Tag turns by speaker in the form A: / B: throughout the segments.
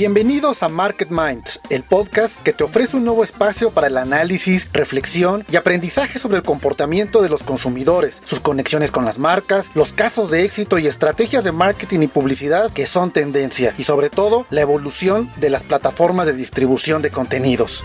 A: Bienvenidos a Market Minds, el podcast que te ofrece un nuevo espacio para el análisis, reflexión y aprendizaje sobre el comportamiento de los consumidores, sus conexiones con las marcas, los casos de éxito y estrategias de marketing y publicidad que son tendencia y sobre todo la evolución de las plataformas de distribución de contenidos.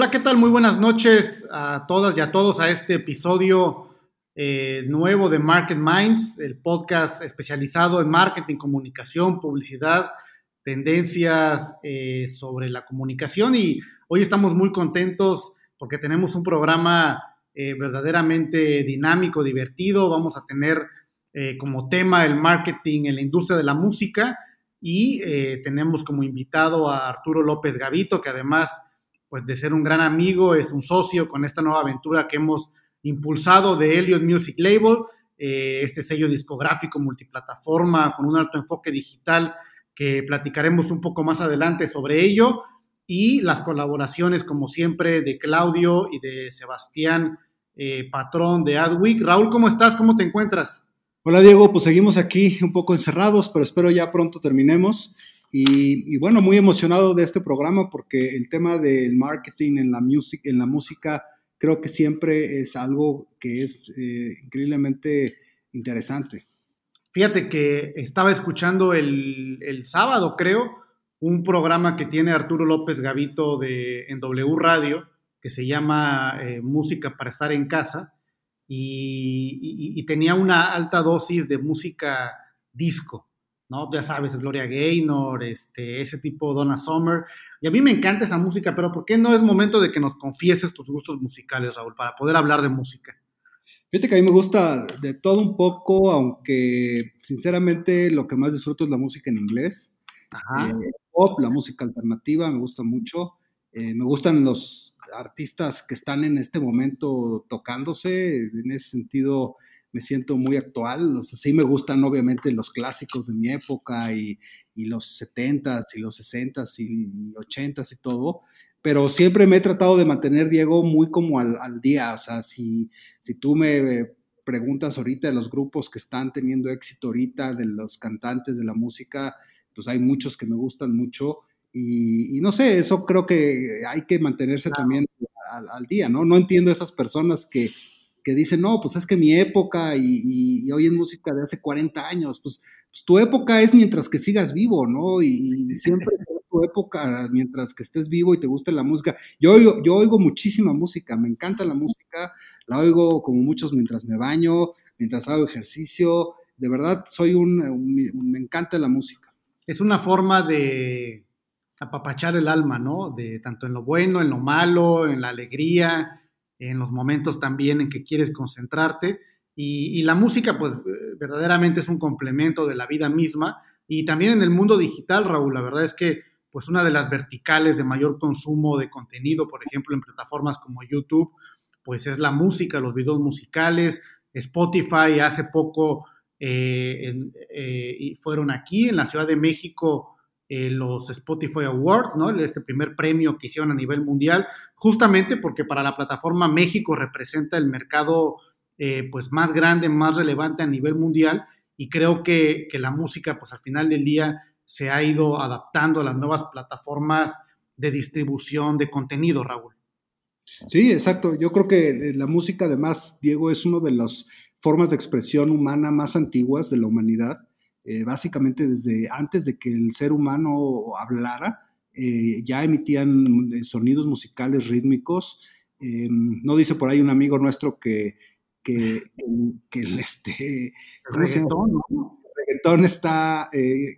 A: Hola, ¿qué tal? Muy buenas noches a todas y a todos a este episodio eh, nuevo de Market Minds, el podcast especializado en marketing, comunicación, publicidad, tendencias eh, sobre la comunicación y hoy estamos muy contentos porque tenemos un programa eh, verdaderamente dinámico, divertido. Vamos a tener como tema el marketing en la industria de la música y tenemos como invitado a Arturo López Gavito, que además pues de ser un gran amigo, es un socio con esta nueva aventura que hemos impulsado de Elliot Music Label, eh, este sello discográfico multiplataforma con un alto enfoque digital que platicaremos un poco más adelante sobre ello y las colaboraciones como siempre de Claudio y de Sebastián eh, Patrón de Adweek. Raúl, ¿cómo estás? ¿Cómo te encuentras?
B: Hola Diego, pues seguimos aquí un poco encerrados, pero espero ya pronto terminemos. Y, bueno, muy emocionado de este programa porque el tema del marketing en la, music, en la música creo que siempre es algo que es eh, increíblemente interesante.
A: Fíjate que estaba escuchando el, sábado, creo, un programa que tiene Arturo López Gavito de, en W Radio, que se llama eh, Música para estar en casa, y, tenía una alta dosis de música disco. ¿No? Ya sabes, Gloria Gaynor, este, ese tipo Donna Summer. Y a mí me encanta esa música, pero ¿por qué no es momento de que nos confieses tus gustos musicales, Raúl, para poder hablar de música?
B: Fíjate que a mí me gusta de todo un poco, aunque sinceramente lo que más disfruto es la música en inglés. Ajá. Eh, pop, la música alternativa, me gusta mucho. Eh, me gustan los artistas que están en este momento tocándose. En ese sentido, me siento muy actual. O sea, sí me gustan obviamente los clásicos de mi época y, y los 70s y los 60s y, 80s y todo, pero siempre me he tratado de mantener, Diego, muy como al, al día. O sea, si, si tú me preguntas ahorita de los grupos que están teniendo éxito ahorita, de los cantantes de la música, pues hay muchos que me gustan mucho. Y, no sé, eso creo que hay que mantenerse también al, al, día, ¿no? No entiendo esas personas que, que dicen, no, pues es que mi época y, y, hoy en música de hace 40 años, pues, pues, tu época es mientras que sigas vivo, ¿no? Y, siempre tu época mientras que estés vivo y te guste la música. Yo, yo, yo, oigo muchísima música, me encanta la música, la oigo como muchos mientras me baño, mientras hago ejercicio, de verdad soy un, me encanta la música.
A: Es una forma de apapachar el alma, ¿no? De tanto en lo bueno, en lo malo, en la alegría, en los momentos también en que quieres concentrarte. Y, la música, pues verdaderamente es un complemento de la vida misma. Y también en el mundo digital, Raúl, la verdad es que pues una de las verticales de mayor consumo de contenido, por ejemplo, en plataformas como YouTube, pues es la música, los videos musicales. Spotify hace poco eh, eh, fueron aquí en la Ciudad de México eh, los Spotify Awards, ¿no? Este primer premio que hicieron a nivel mundial, justamente porque para la plataforma México representa el mercado eh, pues más grande, más relevante a nivel mundial y creo que, que, la música pues al final del día se ha ido adaptando a las nuevas plataformas de distribución de contenido, Raúl.
B: Sí, exacto. Yo creo que eh, la música además, Diego, es una de las formas de expresión humana más antiguas de la humanidad eh, básicamente desde antes de que el ser humano hablara, eh, ya emitían eh, sonidos musicales rítmicos. no dice por ahí un amigo nuestro que, que, el, este, reggaetón, está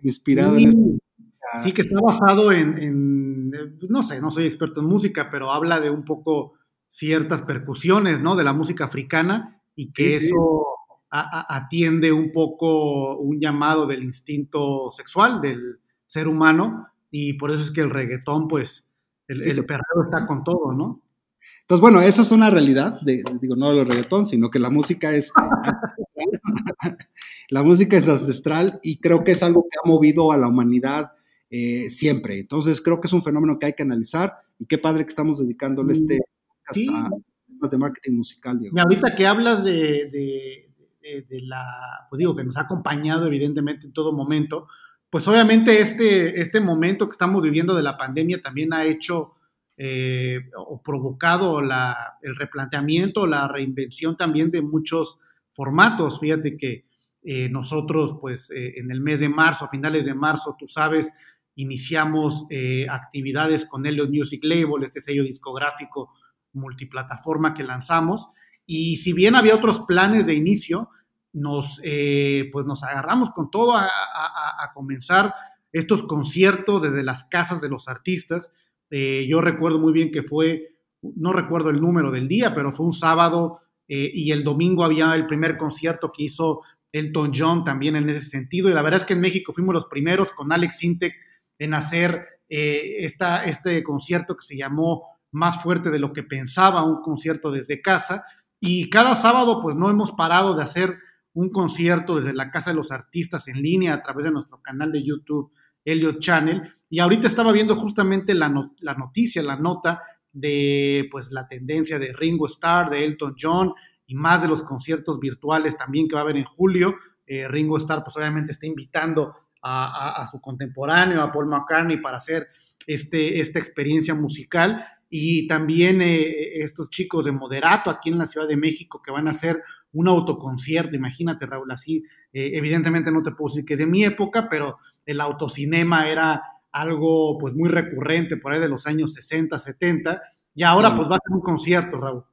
B: inspirado en
A: Sí, que está basado en, no sé, no soy experto en música, pero habla de un poco ciertas percusiones, ¿no? De la música africana y que eso atiende un poco un llamado del instinto sexual del ser humano y por eso es que el reggaetón, pues, el, perreo está con todo, ¿no?
B: Entonces, bueno, eso es una realidad, digo, no del reggaetón, sino que la música es, la música es ancestral y creo que es algo que ha movido a la humanidad eh, siempre. Entonces, creo que es un fenómeno que hay que analizar y qué padre que estamos dedicándole este
A: sí.
B: temas de marketing musical, Diego.
A: Y ahorita que hablas de, de, la, pues digo, que nos ha acompañado evidentemente en todo momento, pues obviamente este, este momento que estamos viviendo de la pandemia también ha hecho eh, o provocado la, el replanteamiento, la reinvención también de muchos formatos. Fíjate que eh, nosotros, pues eh, en el mes de marzo, a finales de marzo, tú sabes, iniciamos actividades con Elliot Music Label, este sello discográfico multiplataforma que lanzamos. Y si bien había otros planes de inicio, nos, pues nos agarramos con todo a, a comenzar estos conciertos desde las casas de los artistas eh, yo recuerdo muy bien que fue, no recuerdo el número del día, pero fue un sábado eh, y el domingo había el primer concierto que hizo Elton John también en ese sentido. Y la verdad es que en México fuimos los primeros con Alex Sintek en hacer eh, esta, este concierto que se llamó Más fuerte de lo que pensaba, un concierto desde casa. Y cada sábado pues no hemos parado de hacer un concierto desde la Casa de los Artistas en línea a través de nuestro canal de YouTube Elliot Channel. Y ahorita estaba viendo justamente la, noticia, la nota de pues la tendencia de Ringo Starr, de Elton John y más de los conciertos virtuales también que va a haber en julio. Eh, Ringo Starr pues obviamente está invitando a, su contemporáneo, a Paul McCartney, para hacer este, esta experiencia musical. Y también eh, estos chicos de Moderato aquí en la Ciudad de México que van a hacer un autoconcierto, imagínate Raúl, así, eh, evidentemente no te puedo decir que es de mi época, pero el autocinema era algo pues muy recurrente por ahí de los años 60, 70, y ahora pues va a ser un concierto, Raúl.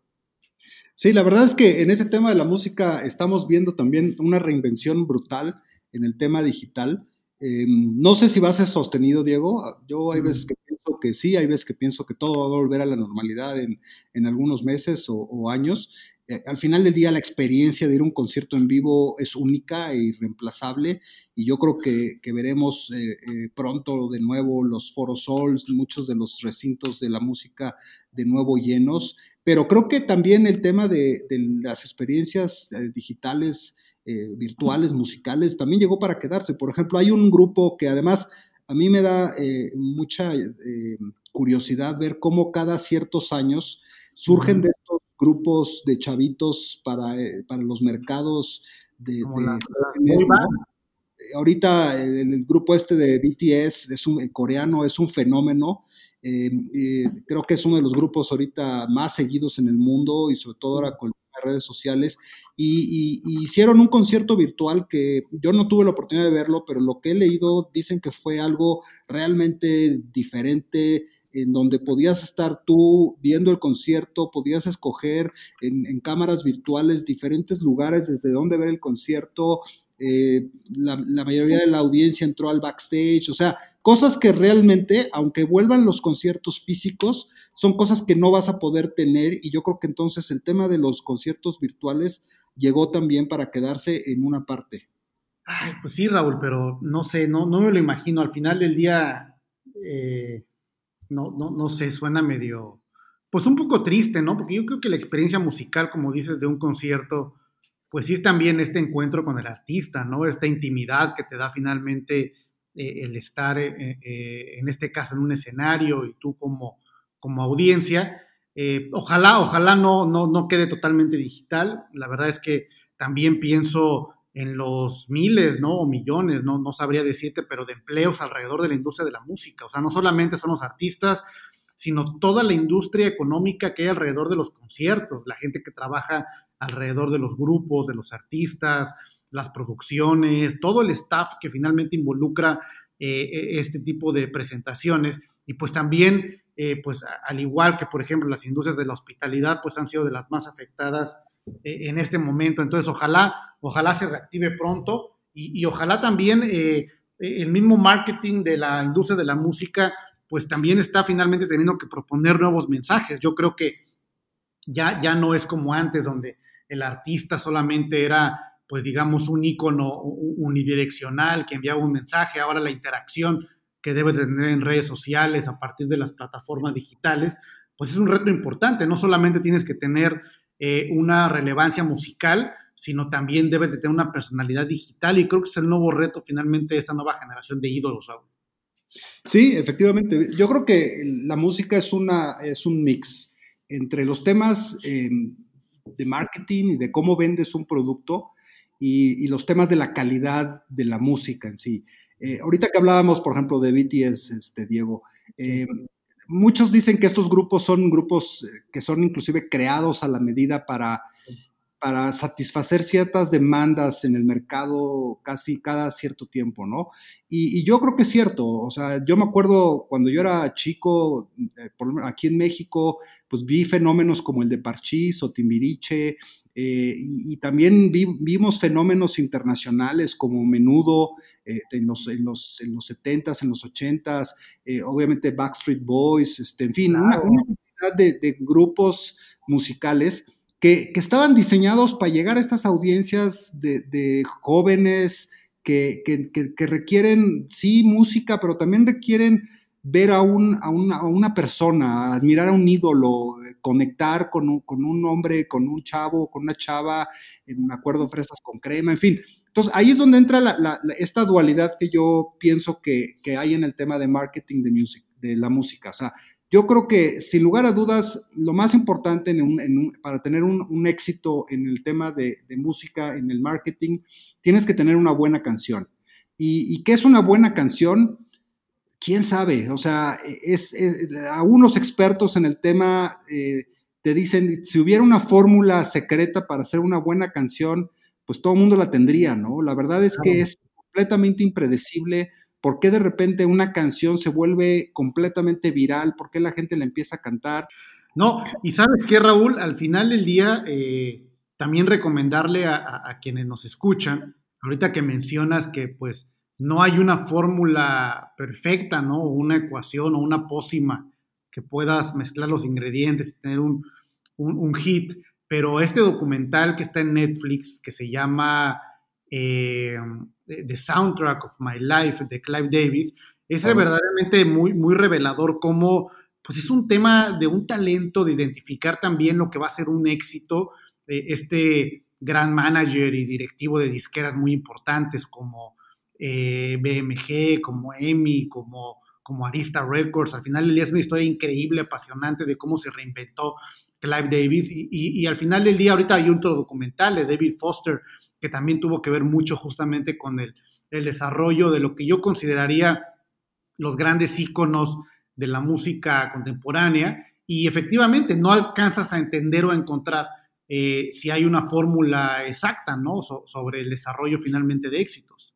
B: Sí, la verdad es que en este tema de la música estamos viendo también una reinvención brutal en el tema digital. Em, no sé si va a ser sostenido, Diego. Yo hay veces que que sí, hay veces que pienso que todo va a volver a la normalidad en, algunos meses o años. Eh, al final del día la experiencia de ir a un concierto en vivo es única e irreemplazable y yo creo que, veremos eh, eh, pronto de nuevo los foros sols, muchos de los recintos de la música de nuevo llenos, pero creo que también el tema de, las experiencias digitales, virtuales, musicales, también llegó para quedarse. Por ejemplo, hay un grupo que además a mí me da mucha curiosidad ver cómo cada ciertos años surgen de estos grupos de chavitos para, eh, para los mercados de... Ahorita el, grupo este de BTS es un coreano, es un fenómeno. Eh, eh, creo que es uno de los grupos ahorita más seguidos en el mundo y sobre todo ahora con redes sociales. Y, hicieron un concierto virtual que yo no tuve la oportunidad de verlo, pero lo que he leído dicen que fue algo realmente diferente, en donde podías estar tú viendo el concierto, podías escoger en, cámaras virtuales diferentes lugares desde donde ver el concierto. Eh, la, mayoría de la audiencia entró al backstage, o sea, cosas que realmente, aunque vuelvan los conciertos físicos, son cosas que no vas a poder tener y yo creo que entonces el tema de los conciertos virtuales llegó también para quedarse en una parte.
A: Ay, pues sí, Raúl, pero no sé, no, no me lo imagino. Al final del día, eh, no, no, no sé, suena medio, pues un poco triste, ¿no? Porque yo creo que la experiencia musical, como dices, de un concierto, pues sí también este encuentro con el artista, ¿no? Esta intimidad que te da finalmente eh, el estar, eh, eh, en este caso, en un escenario y tú como, como audiencia. ojalá, ojalá no, no, no quede totalmente digital. La verdad es que también pienso en los miles, ¿no? O millones, ¿no? No sabría decirte, pero de empleos alrededor de la industria de la música. O sea, no solamente son los artistas, sino toda la industria económica que hay alrededor de los conciertos, la gente que trabaja alrededor de los grupos, de los artistas, las producciones, todo el staff que finalmente involucra eh, este tipo de presentaciones. Y pues también, eh, pues al igual que, por ejemplo, las industrias de la hospitalidad, pues han sido de las más afectadas eh, en este momento. Entonces, ojalá, ojalá se reactive pronto y, ojalá también el mismo marketing de la industria de la música, pues también está finalmente teniendo que proponer nuevos mensajes. Yo creo que ya, ya no es como antes, donde el artista solamente era pues digamos, un icono unidireccional que enviaba un mensaje, ahora la interacción que debes tener en redes sociales a partir de las plataformas digitales, pues es un reto importante. No solamente tienes que tener eh, una relevancia musical, sino también debes de tener una personalidad digital y creo que es el nuevo reto finalmente de esta nueva generación de ídolos, Raúl.
B: Sí, efectivamente. Yo creo que la música es, una, es un mix entre los temas em, de marketing y de cómo vendes un producto y, los temas de la calidad de la música en sí. Eh, ahorita que hablábamos, por ejemplo, de BTS, este, Diego, em, muchos dicen que estos grupos son grupos eh, que son inclusive creados a la medida para para satisfacer ciertas demandas en el mercado casi cada cierto tiempo, ¿no? Y, yo creo que es cierto, o sea, yo me acuerdo cuando yo era chico, eh, aquí en México, pues vi fenómenos como el de Parchís o Timbiriche, eh, y, también vimos fenómenos internacionales como Menudo eh, en, los, en, los, en los 70s, en los 80s, obviamente Backstreet Boys, este, en fin, una, cantidad de, de grupos musicales que, estaban diseñados para llegar a estas audiencias de, jóvenes que, requieren, sí, música, pero también requieren ver a, un, a, una, persona, admirar a un ídolo, conectar con un, con un, hombre, con un chavo, con una chava, me acuerdo, fresas con crema, en fin. Entonces, ahí es donde entra esta dualidad que yo pienso que, que, hay en el tema de marketing de, music, de la música. O sea, yo creo que, sin lugar a dudas, lo más importante para tener un, éxito en el tema de, música, en el marketing, tienes que tener una buena canción. ¿Y, qué es una buena canción? ¿Quién sabe? O sea, es, a unos expertos en el tema eh, te dicen, si hubiera una fórmula secreta para hacer una buena canción, pues todo el mundo la tendría, ¿no? La verdad es que es completamente impredecible ¿Por qué de repente una canción se vuelve completamente viral? ¿Por qué la gente la empieza a cantar?
A: No, y sabes qué, Raúl, al final del día, eh, también recomendarle a, quienes nos escuchan, ahorita que mencionas que pues no hay una fórmula perfecta, ¿no? Una ecuación o una pócima que puedas mezclar los ingredientes y tener un, un hit, pero este documental que está en Netflix, que se llama eh, The Soundtrack of My Life de Clive Davis, es verdaderamente muy, muy revelador cómo pues es un tema de un talento de identificar también lo que va a ser un éxito. Eh, este gran manager y directivo de disqueras muy importantes como eh, BMG, como EMI, como, como Arista Records. Al final del día es una historia increíble, apasionante de cómo se reinventó Clive Davis. Y, y, al final del día, ahorita hay otro documental de David Foster que también tuvo que ver mucho justamente con el, desarrollo de lo que yo consideraría los grandes íconos de la música contemporánea y efectivamente no alcanzas a entender o a encontrar eh, si hay una fórmula exacta, ¿no? sobre el desarrollo finalmente de éxitos.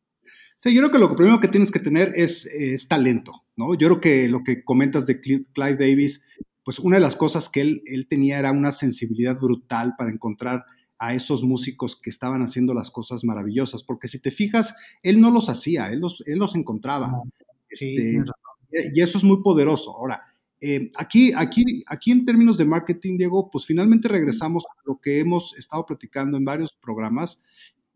B: Sí, yo creo que lo primero que tienes que tener es, es, talento, ¿no? Yo creo que lo que comentas de Clive Davis, pues una de las cosas que él, él tenía era una sensibilidad brutal para encontrar a esos músicos que estaban haciendo las cosas maravillosas, porque si te fijas, él no los hacía, él los, él los encontraba. Este, y eso es muy poderoso. Ahora, eh, aquí, aquí, aquí en términos de marketing, Diego, pues finalmente regresamos a lo que hemos estado platicando en varios programas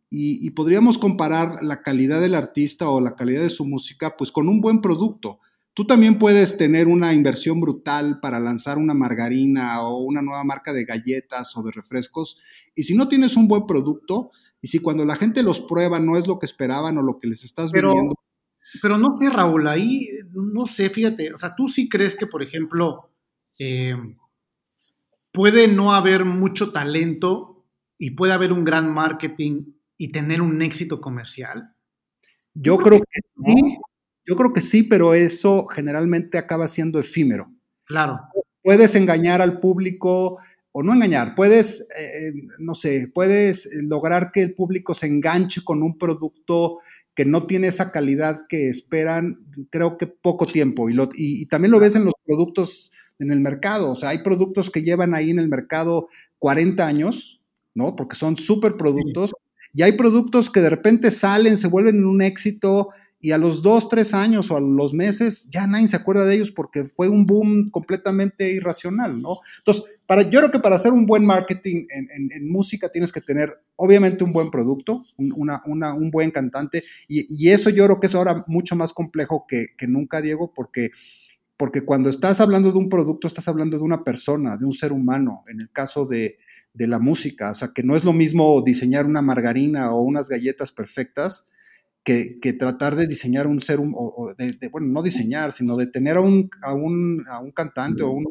B: y, y, podríamos comparar la calidad del artista o la calidad de su música pues con un buen producto. Tú también puedes tener una inversión brutal para lanzar una margarina o una nueva marca de galletas o de refrescos. Y si no tienes un buen producto, y si cuando la gente los prueba no es lo que esperaban o lo que les estás pero, vendiendo.
A: Pero no sé, Raúl, ahí no sé, fíjate, o sea, tú sí crees que, por ejemplo, eh, puede no haber mucho talento y puede haber un gran marketing y tener un éxito comercial.
B: Yo creo que sí, yo creo que sí, pero eso generalmente acaba siendo efímero.
A: Claro.
B: Puedes engañar al público o no engañar, puedes, eh, no sé, puedes lograr que el público se enganche con un producto que no tiene esa calidad que esperan, creo que poco tiempo. Y, y, también lo ves en los productos en el mercado. O sea, hay productos que llevan ahí en el mercado 40 años, ¿no? Porque son súper productos. Y hay productos que de repente salen, se vuelven un éxito y a los dos, tres años o a los meses ya nadie se acuerda de ellos porque fue un boom completamente irracional, ¿no? Entonces, para, yo creo que para hacer un buen marketing en, música tienes que tener obviamente un buen producto, un, una, un buen cantante y, eso yo creo que es ahora mucho más complejo que, nunca, Diego, porque, porque cuando estás hablando de un producto estás hablando de una persona, de un ser humano, en el caso de, de la música, o sea, que no es lo mismo diseñar una margarina o unas galletas perfectas que, tratar de diseñar un ser, o de, bueno, no diseñar, sino de tener a un, a un, a un cantante o un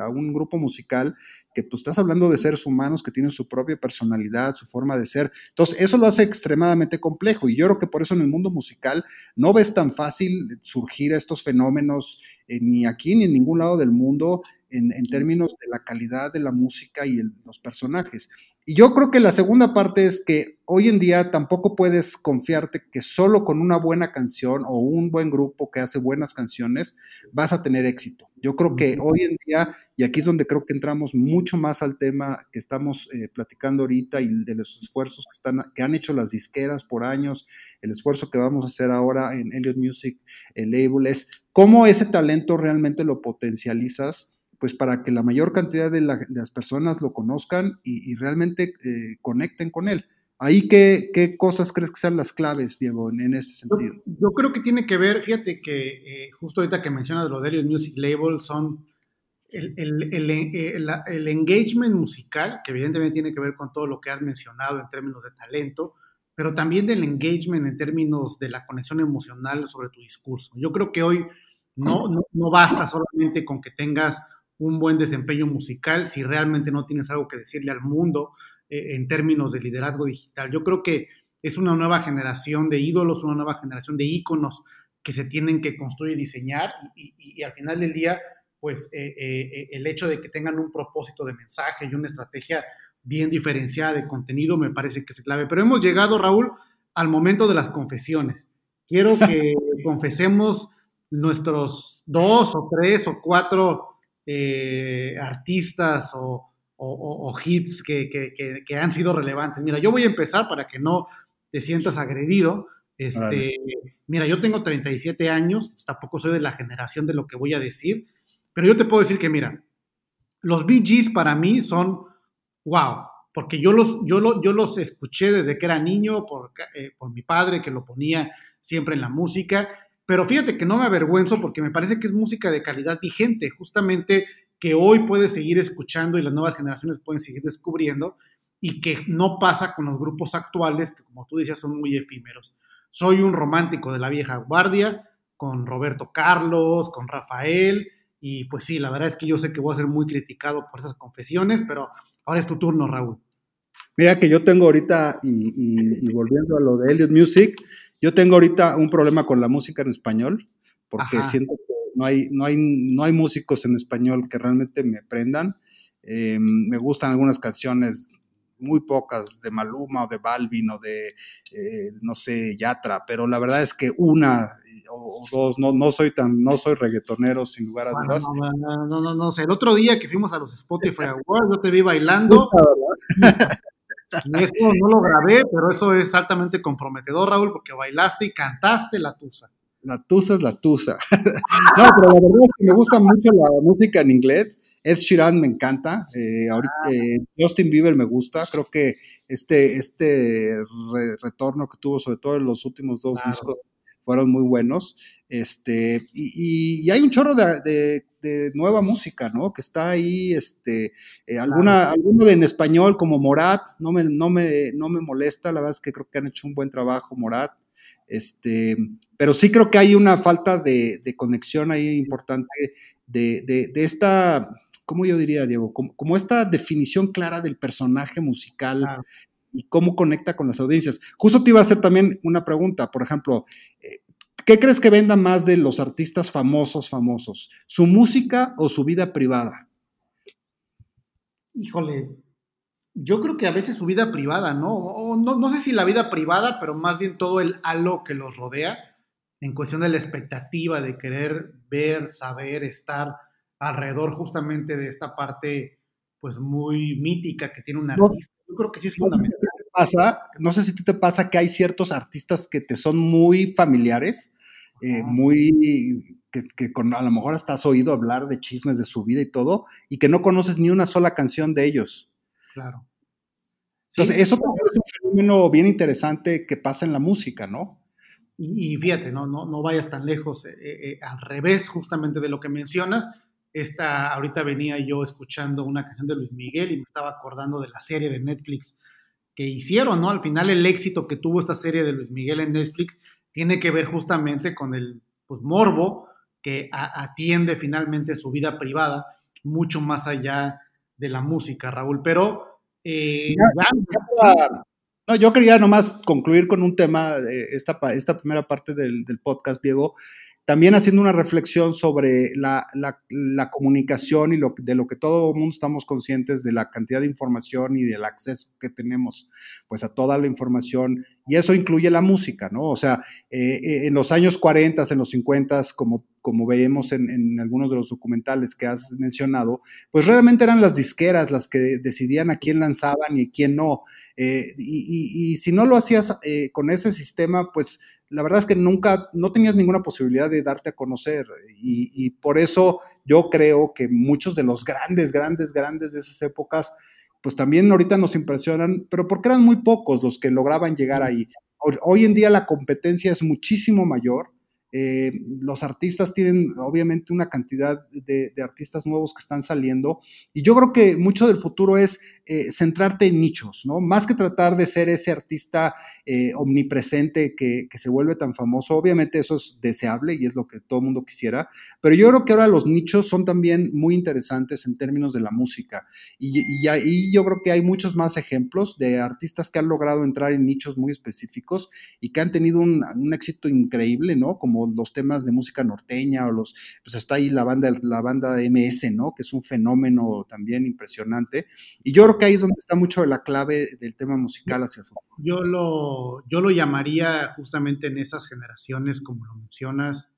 B: a un grupo musical que pues estás hablando de seres humanos que tienen su propia personalidad, su forma de ser. Entonces, eso lo hace extremadamente complejo y yo creo que por eso en el mundo musical no ves tan fácil surgir estos fenómenos eh, ni aquí ni en ningún lado del mundo en, términos de la calidad de la música y los personajes. Y yo creo que la segunda parte es que hoy en día tampoco puedes confiarte que solo con una buena canción o un buen grupo que hace buenas canciones vas a tener éxito. Yo creo que hoy en día, y aquí es donde creo que entramos mucho más al tema que estamos eh, platicando ahorita y de los esfuerzos que, están, que han hecho las disqueras por años, el esfuerzo que vamos a hacer ahora en Elliot Music, el label, es cómo ese talento realmente lo potencializas pues para que la mayor cantidad de, las personas lo conozcan y, realmente eh, conecten con él. Ahí, ¿qué, ¿qué, cosas crees que sean las claves, Diego, en, ese sentido?
A: Yo, creo que tiene que ver, fíjate que eh, justo ahorita que mencionas lo de Music Label, son el, el, eh, el, engagement musical, que evidentemente tiene que ver con todo lo que has mencionado en términos de talento, pero también del engagement en términos de la conexión emocional sobre tu discurso. Yo creo que hoy no, no, no basta solamente con que tengas un buen desempeño musical si realmente no tienes algo que decirle al mundo eh, en términos de liderazgo digital. Yo creo que es una nueva generación de ídolos, una nueva generación de íconos que se tienen que construir y diseñar y, al final del día, pues eh, eh, el hecho de que tengan un propósito de mensaje y una estrategia bien diferenciada de contenido me parece que es clave. Pero hemos llegado, Raúl, al momento de las confesiones. Quiero que confesemos nuestros dos o tres o cuatro eh, artistas o, hits que, han sido relevantes. Mira, yo voy a empezar para que no te sientas agredido. Este, mira, yo tengo 37 años, tampoco soy de la generación de lo que voy a decir, pero yo te puedo decir que, mira, los Bee para mí son wow, porque yo los, yo, yo los escuché desde que era niño por, eh, por mi padre que lo ponía siempre en la música pero fíjate que no me avergüenzo porque me parece que es música de calidad vigente, justamente que hoy puedes seguir escuchando y las nuevas generaciones pueden seguir descubriendo y que no pasa con los grupos actuales que como tú decías son muy efímeros. Soy un romántico de la vieja guardia, con Roberto Carlos, con Rafael, y pues sí, la verdad es que yo sé que voy a ser muy criticado por esas confesiones, pero ahora es tu turno, Raúl.
B: Mira que yo tengo ahorita, y, y volviendo a lo de Elliot Music, yo tengo ahorita un problema con la música en español, porque siento que no hay, no, hay, no hay músicos en español que realmente me prendan. Eh, me gustan algunas canciones, muy pocas, de Maluma o de Balvin o de, eh, no sé, Yatra, pero la verdad es que una o, dos, no, no soy tan, no soy reggaetonero sin lugar a dudas.
A: No, no, no, no, sé, el otro día que fuimos a los Spotify Awards, yo te vi bailando. Y eso no lo grabé, pero eso es altamente comprometedor, Raúl, porque bailaste y cantaste la tusa.
B: La tusa es la tusa. no, pero la verdad es que me gusta mucho la música en inglés. Ed Sheeran me encanta. Eh, ahorita, ah. eh, Justin Bieber me gusta. Creo que este, este retorno que tuvo, sobre todo en los últimos dos discos, fueron muy buenos. Este, y, hay un chorro de, nueva música, ¿no? Que está ahí, este, eh, alguna, alguno de en español como Morat, no me, no, me, no me molesta, la verdad es que creo que han hecho un buen trabajo Morat. Este, pero sí creo que hay una falta de, conexión ahí importante de, esta, ¿cómo yo diría, Diego? Como, esta definición clara del personaje musical y cómo conecta con las audiencias. Justo te iba a hacer también una pregunta, por ejemplo, eh, ¿qué crees que venda más de los artistas famosos, famosos? ¿Su música o su vida privada?
A: Híjole, yo creo que a veces su vida privada, ¿no? no, no sé si la vida privada, pero más bien todo el halo que los rodea en cuestión de la expectativa de querer ver, saber, estar alrededor justamente de esta parte pues muy mítica que tiene un artista. Yo creo que sí es fundamental.
B: Pasa, no sé si te pasa que hay ciertos artistas que te son muy familiares, eh, muy que, con, a lo mejor hasta has oído hablar de chismes de su vida y todo, y que no conoces ni una sola canción de ellos.
A: Claro.
B: Entonces, eso es un fenómeno bien interesante que pasa en la música, ¿no?
A: Y, fíjate, no, no, no vayas tan lejos, eh, eh, al revés justamente de lo que mencionas, esta, ahorita venía yo escuchando una canción de Luis Miguel y me estaba acordando de la serie de Netflix que hicieron, ¿no? Al final el éxito que tuvo esta serie de Luis Miguel en Netflix tiene que ver justamente con el pues, morbo que atiende finalmente su vida privada. mucho más allá de la música, Raúl. Pero... Eh,
B: no, yo quería nomás concluir con un tema, de esta, esta primera parte del, del podcast, Diego, también haciendo una reflexión sobre la, comunicación y de lo que todo el mundo estamos conscientes de la cantidad de información y del acceso que tenemos pues a toda la información y eso incluye la música, ¿no? O sea, eh, eh, en los años 40, en los 50, como, como veíamos en, algunos de los documentales que has mencionado, pues realmente eran las disqueras las que decidían a quién lanzaban y quién no. Eh, y, y, si no lo hacías con ese sistema, pues la verdad es que nunca, no tenías ninguna posibilidad de darte a conocer y, por eso yo creo que muchos de los grandes, grandes, grandes de esas épocas, pues también ahorita nos impresionan, pero porque eran muy pocos los que lograban llegar ahí. Hoy en día la competencia es muchísimo mayor eh, los artistas tienen obviamente una cantidad de, artistas nuevos que están saliendo y yo creo que mucho del futuro es eh, centrarte en nichos, ¿no? Más que tratar de ser ese artista eh, omnipresente que, se vuelve tan famoso, obviamente eso es deseable y es lo que todo mundo quisiera, pero yo creo que ahora los nichos son también muy interesantes en términos de la música y, ahí yo creo que hay muchos más ejemplos de artistas que han logrado entrar en nichos muy específicos y que han tenido un, un éxito increíble, ¿no? Como los temas de música norteña o los, pues está ahí la banda, la banda MS, ¿no? Que es un fenómeno también impresionante. Y yo creo que ahí es donde está mucho la clave del tema musical hacia el futuro.
A: Yo lo, yo lo llamaría justamente en esas generaciones, como lo mencionas,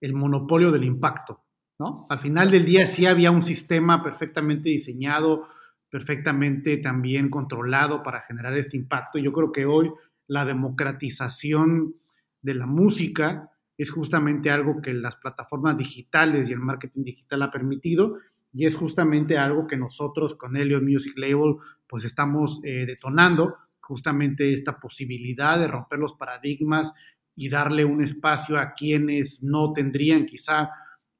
A: el monopolio del impacto, ¿no? Al final del día sí había un sistema perfectamente diseñado, perfectamente también controlado para generar este impacto. Yo creo que hoy la democratización de la música es justamente algo que las plataformas digitales y el marketing digital ha permitido y es justamente algo que nosotros con Helio Music Label pues estamos eh, detonando, justamente esta posibilidad de romper los paradigmas y darle un espacio a quienes no tendrían quizá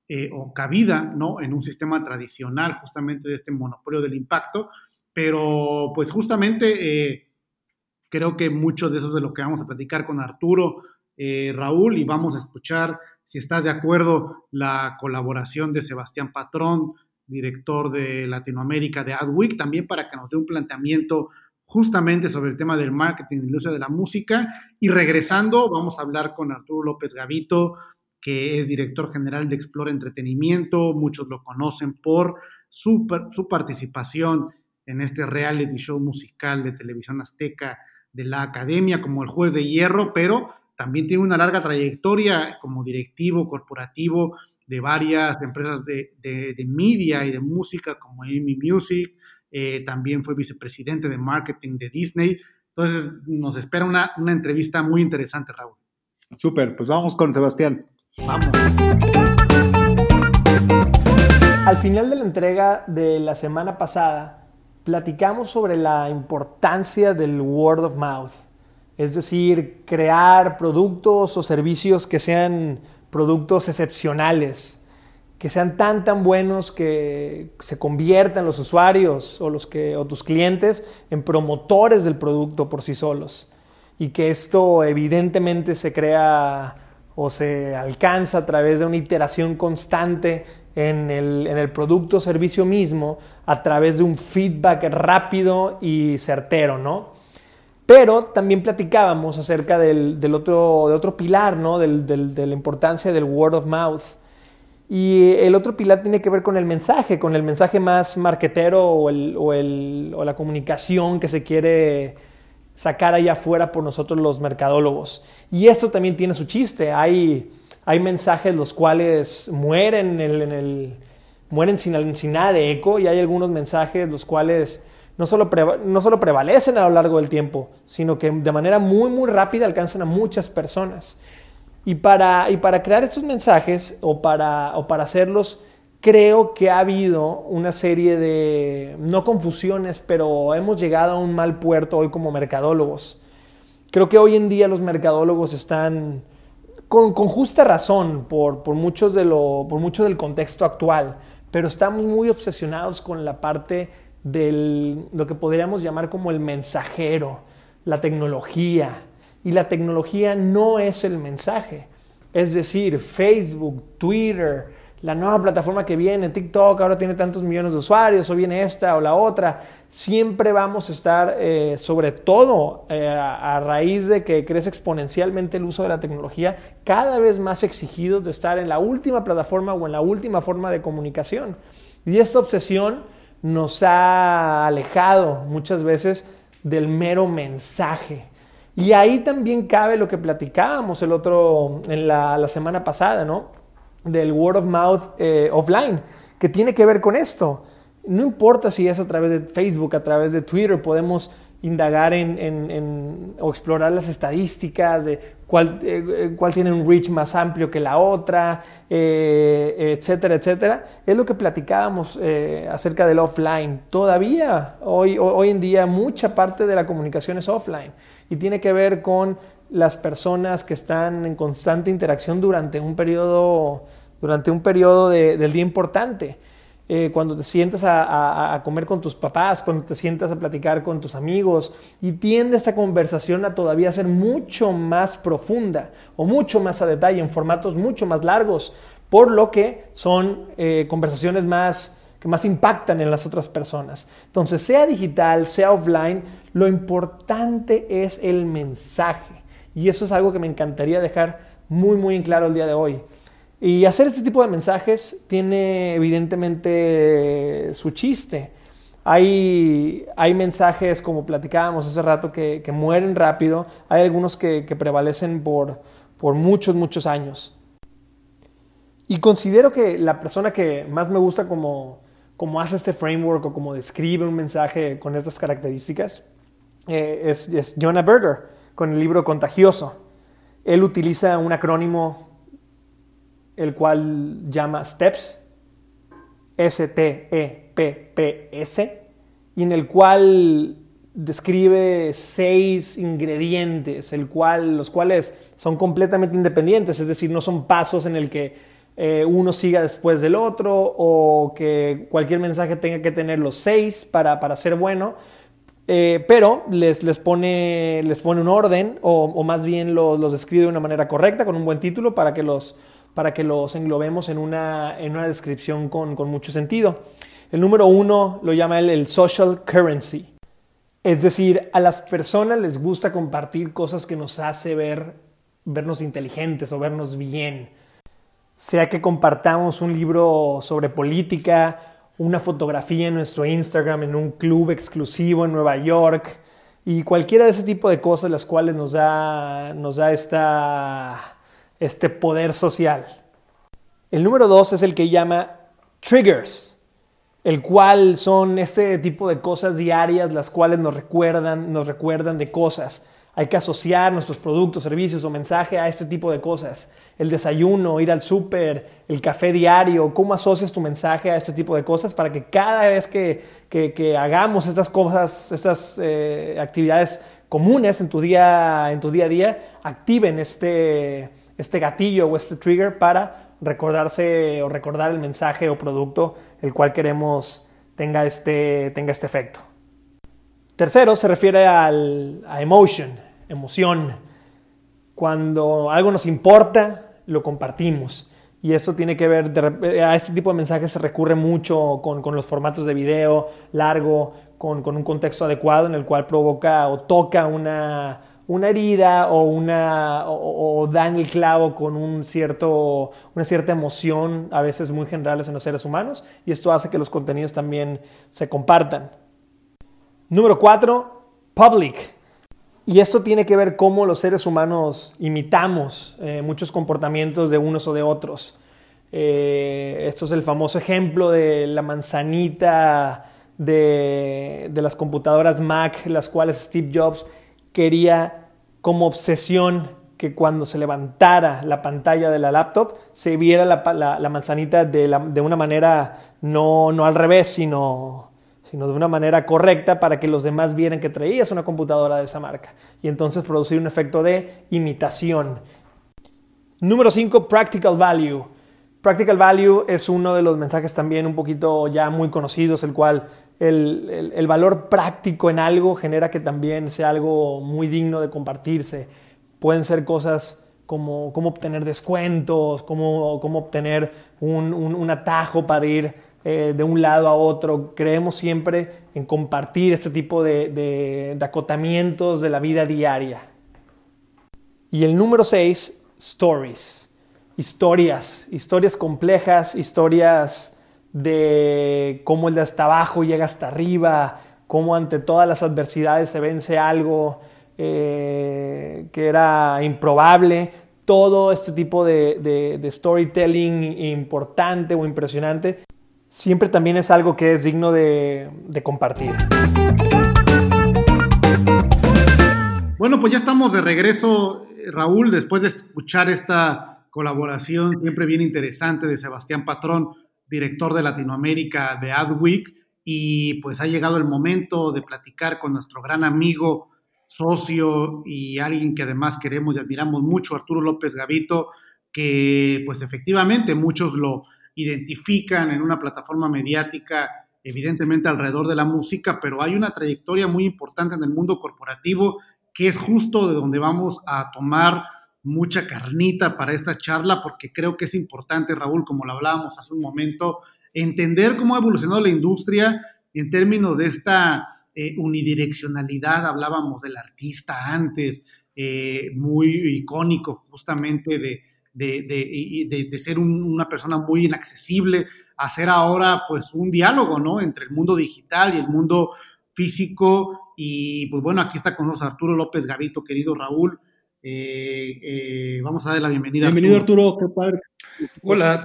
A: eh, o cabida ¿no? en un sistema tradicional justamente de este monopolio del impacto, pero pues justamente eh, creo que mucho de eso es de lo que vamos a platicar con Arturo eh, Raúl, y vamos a escuchar, si estás de acuerdo, la colaboración de Sebastián Patrón, director de Latinoamérica de Adweek, también para que nos dé un planteamiento justamente sobre el tema del marketing y la industria de la música. Y regresando, vamos a hablar con Arturo López Gavito, que es director general de Explore Entretenimiento. Muchos lo conocen por su, su participación en este reality show musical de televisión azteca de la academia como el juez de hierro, pero también tiene una larga trayectoria como directivo corporativo de varias empresas de, media y de música como Amy Music, eh, también fue vicepresidente de marketing de Disney. Entonces nos espera una, una entrevista muy interesante, Raúl.
B: Súper, pues vamos con Sebastián. Vamos.
C: Al final de la entrega de la semana pasada, platicamos sobre la importancia del word of mouth es decir, crear productos o servicios que sean productos excepcionales, que sean tan tan buenos que se conviertan los usuarios o los que o tus clientes en promotores del producto por sí solos y que esto evidentemente se crea o se alcanza a través de una iteración constante en el, en el producto o servicio mismo a través de un feedback rápido y certero, ¿no? Pero también platicábamos acerca del, otro, de otro pilar, ¿no? de la importancia del word of mouth. Y el otro pilar tiene que ver con el mensaje, con el mensaje más marquetero o, o, la comunicación que se quiere sacar allá afuera por nosotros los mercadólogos. Y esto también tiene su chiste. Hay, hay mensajes los cuales mueren, en el, mueren sin, sin nada de eco y hay algunos mensajes los cuales no solo, no solo prevalecen a lo largo del tiempo, sino que de manera muy, muy rápida alcanzan a muchas personas. Y para, y para crear estos mensajes o para, o para hacerlos, creo que ha habido una serie de, no confusiones, pero hemos llegado a un mal puerto hoy como mercadólogos. Creo que hoy en día los mercadólogos están con, justa razón por, por, muchos de lo, por mucho del contexto actual, pero estamos muy obsesionados con la parte de lo que podríamos llamar como el mensajero, la tecnología. Y la tecnología no es el mensaje. Es decir, Facebook, Twitter, la nueva plataforma que viene, TikTok, ahora tiene tantos millones de usuarios, o viene esta o la otra. Siempre vamos a estar, eh, sobre todo eh, a, raíz de que crece exponencialmente el uso de la tecnología, cada vez más exigidos de estar en la última plataforma o en la última forma de comunicación. Y esta obsesión nos ha alejado muchas veces del mero mensaje. Y ahí también cabe lo que platicábamos el otro, en la, semana pasada, ¿no? del word of mouth eh, offline, que tiene que ver con esto. No importa si es a través de Facebook, a través de Twitter, podemos indagar en, o explorar las estadísticas de cuál, eh, cuál, tiene un reach más amplio que la otra, eh, etcétera, etcétera. Es lo que platicábamos acerca del offline. Todavía, hoy, hoy en día, mucha parte de la comunicación es offline y tiene que ver con las personas que están en constante interacción durante un periodo, durante un periodo del día importante. Eh, cuando te sientas a, comer con tus papás, cuando te sientas a platicar con tus amigos y tiende esta conversación a todavía ser mucho más profunda o mucho más a detalle, en formatos mucho más largos, por lo que son eh, conversaciones más que más impactan en las otras personas. Entonces, sea digital, sea offline, lo importante es el mensaje. Y eso es algo que me encantaría dejar muy, muy en claro el día de hoy. Y hacer este tipo de mensajes tiene evidentemente su chiste. Hay, hay mensajes, como platicábamos hace rato, que, mueren rápido. Hay algunos que, prevalecen por, por muchos, muchos años. Y considero que la persona que más me gusta como, como hace este framework o como describe un mensaje con estas características eh, es, es Jonah Berger con el libro Contagioso. Él utiliza un acrónimo el cual llama STEPS, S-T-E-P-P-S, y en el cual describe seis ingredientes, el cual, los cuales son completamente independientes, es decir, no son pasos en el que eh, uno siga después del otro o que cualquier mensaje tenga que tener los seis para, para ser bueno, eh, pero les, les, pone, les pone un orden o, más bien los describe de una manera correcta, con un buen título, para que los, para que los englobemos en una, en una descripción con, con, mucho sentido. El número uno lo llama él el social currency. Es decir, a las personas les gusta compartir cosas que nos hace ver, vernos inteligentes o vernos bien. Sea que compartamos un libro sobre política, una fotografía en nuestro Instagram, en un club exclusivo en Nueva York y cualquiera de ese tipo de cosas las cuales nos da, nos da esta, este poder social. El número dos es el que llama triggers, el cual son este tipo de cosas diarias las cuales nos recuerdan, nos recuerdan de cosas. Hay que asociar nuestros productos, servicios o mensaje a este tipo de cosas. El desayuno, ir al súper, el café diario, cómo asocias tu mensaje a este tipo de cosas para que cada vez que, que, hagamos estas cosas, estas eh, actividades comunes en tu, día, en tu día a día, activen este, este gatillo o este trigger para recordarse o recordar el mensaje o producto el cual queremos tenga este, tenga este efecto. Tercero se refiere al, a emotion, emoción. Cuando algo nos importa, lo compartimos. Y esto tiene que ver, a este tipo de mensajes se recurre mucho con, con los formatos de video largo, con, con, un contexto adecuado en el cual provoca o toca una, una herida o, una, o, o, da en el clavo con un cierto, una cierta emoción, a veces muy generales en los seres humanos, y esto hace que los contenidos también se compartan. Número cuatro, public. Y esto tiene que ver cómo los seres humanos imitamos eh, muchos comportamientos de unos o de otros. Eh, esto es el famoso ejemplo de la manzanita de, de, las computadoras Mac, las cuales Steve Jobs quería como obsesión que cuando se levantara la pantalla de la laptop se viera la, la, manzanita de, de, una manera no, no al revés, sino sino de una manera correcta para que los demás vieran que traías una computadora de esa marca y entonces producir un efecto de imitación. Número 5, Practical Value. Practical Value es uno de los mensajes también un poquito ya muy conocidos, el cual el, el, valor práctico en algo genera que también sea algo muy digno de compartirse. Pueden ser cosas cómo, obtener descuentos, cómo, cómo obtener un, atajo para ir eh, de un lado a otro. Creemos siempre en compartir este tipo de, acotamientos de la vida diaria. Y el número seis, stories. Historias, historias complejas, historias de cómo el de hasta abajo llega hasta arriba, cómo ante todas las adversidades se vence algo eh, que era improbable. Todo este tipo de, storytelling importante o impresionante siempre también es algo que es digno de, de compartir.
A: Bueno, pues ya estamos de regreso, Raúl, después de escuchar esta colaboración siempre bien interesante de Sebastián Patrón, director de Latinoamérica de Adweek y pues ha llegado el momento de platicar con nuestro gran amigo, socio y alguien que además queremos y admiramos mucho, Arturo López Gavito, que pues efectivamente muchos lo identifican en una plataforma mediática, evidentemente alrededor de la música, pero hay una trayectoria muy importante en el mundo corporativo que es justo de donde vamos a tomar mucha carnita para esta charla, porque creo que es importante, Raúl, como lo hablábamos hace un momento, entender cómo ha evolucionado la industria en términos de esta eh, unidireccionalidad, hablábamos del artista antes, eh, muy icónico justamente de, de, ser una persona muy inaccesible, hacer ahora pues un diálogo, ¿no? Entre el mundo digital y el mundo físico. Y pues bueno, aquí está con nosotros Arturo López Gavito, querido Raúl. Eh, vamos a darle la bienvenida.
B: Bienvenido Arturo, qué padre.
D: Hola,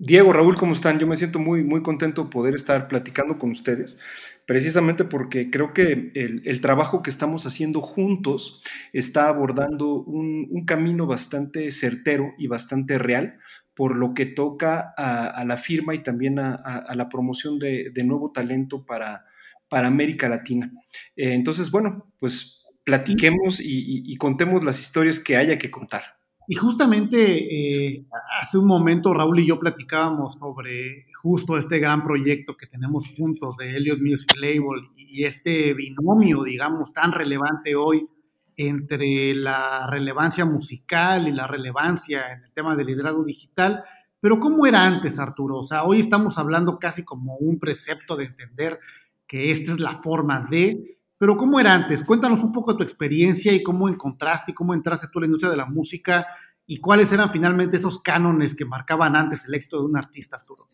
D: Diego, Raúl, ¿cómo están? Yo me siento muy, muy contento poder estar platicando con ustedes, precisamente porque creo que el, trabajo que estamos haciendo juntos está abordando un, camino bastante certero y bastante real por lo que toca a, la firma y también a, la promoción de, nuevo talento para, para América Latina. Eh, entonces, bueno, pues platiquemos y contemos las historias que haya que contar.
A: Y justamente eh, hace un momento Raúl y yo platicábamos sobre justo este gran proyecto que tenemos juntos de Elliot Music Label y este binomio, digamos, tan relevante hoy entre la relevancia musical y la relevancia en el tema del liderazgo digital. Pero ¿cómo era antes, Arturo? O sea, hoy estamos hablando casi como un precepto de entender que esta es la forma de, pero ¿cómo era antes? Cuéntanos un poco de tu experiencia y cómo encontraste y cómo entraste tú en la industria de la música y cuáles eran finalmente esos cánones que marcaban antes el éxito de un artista, Arturo.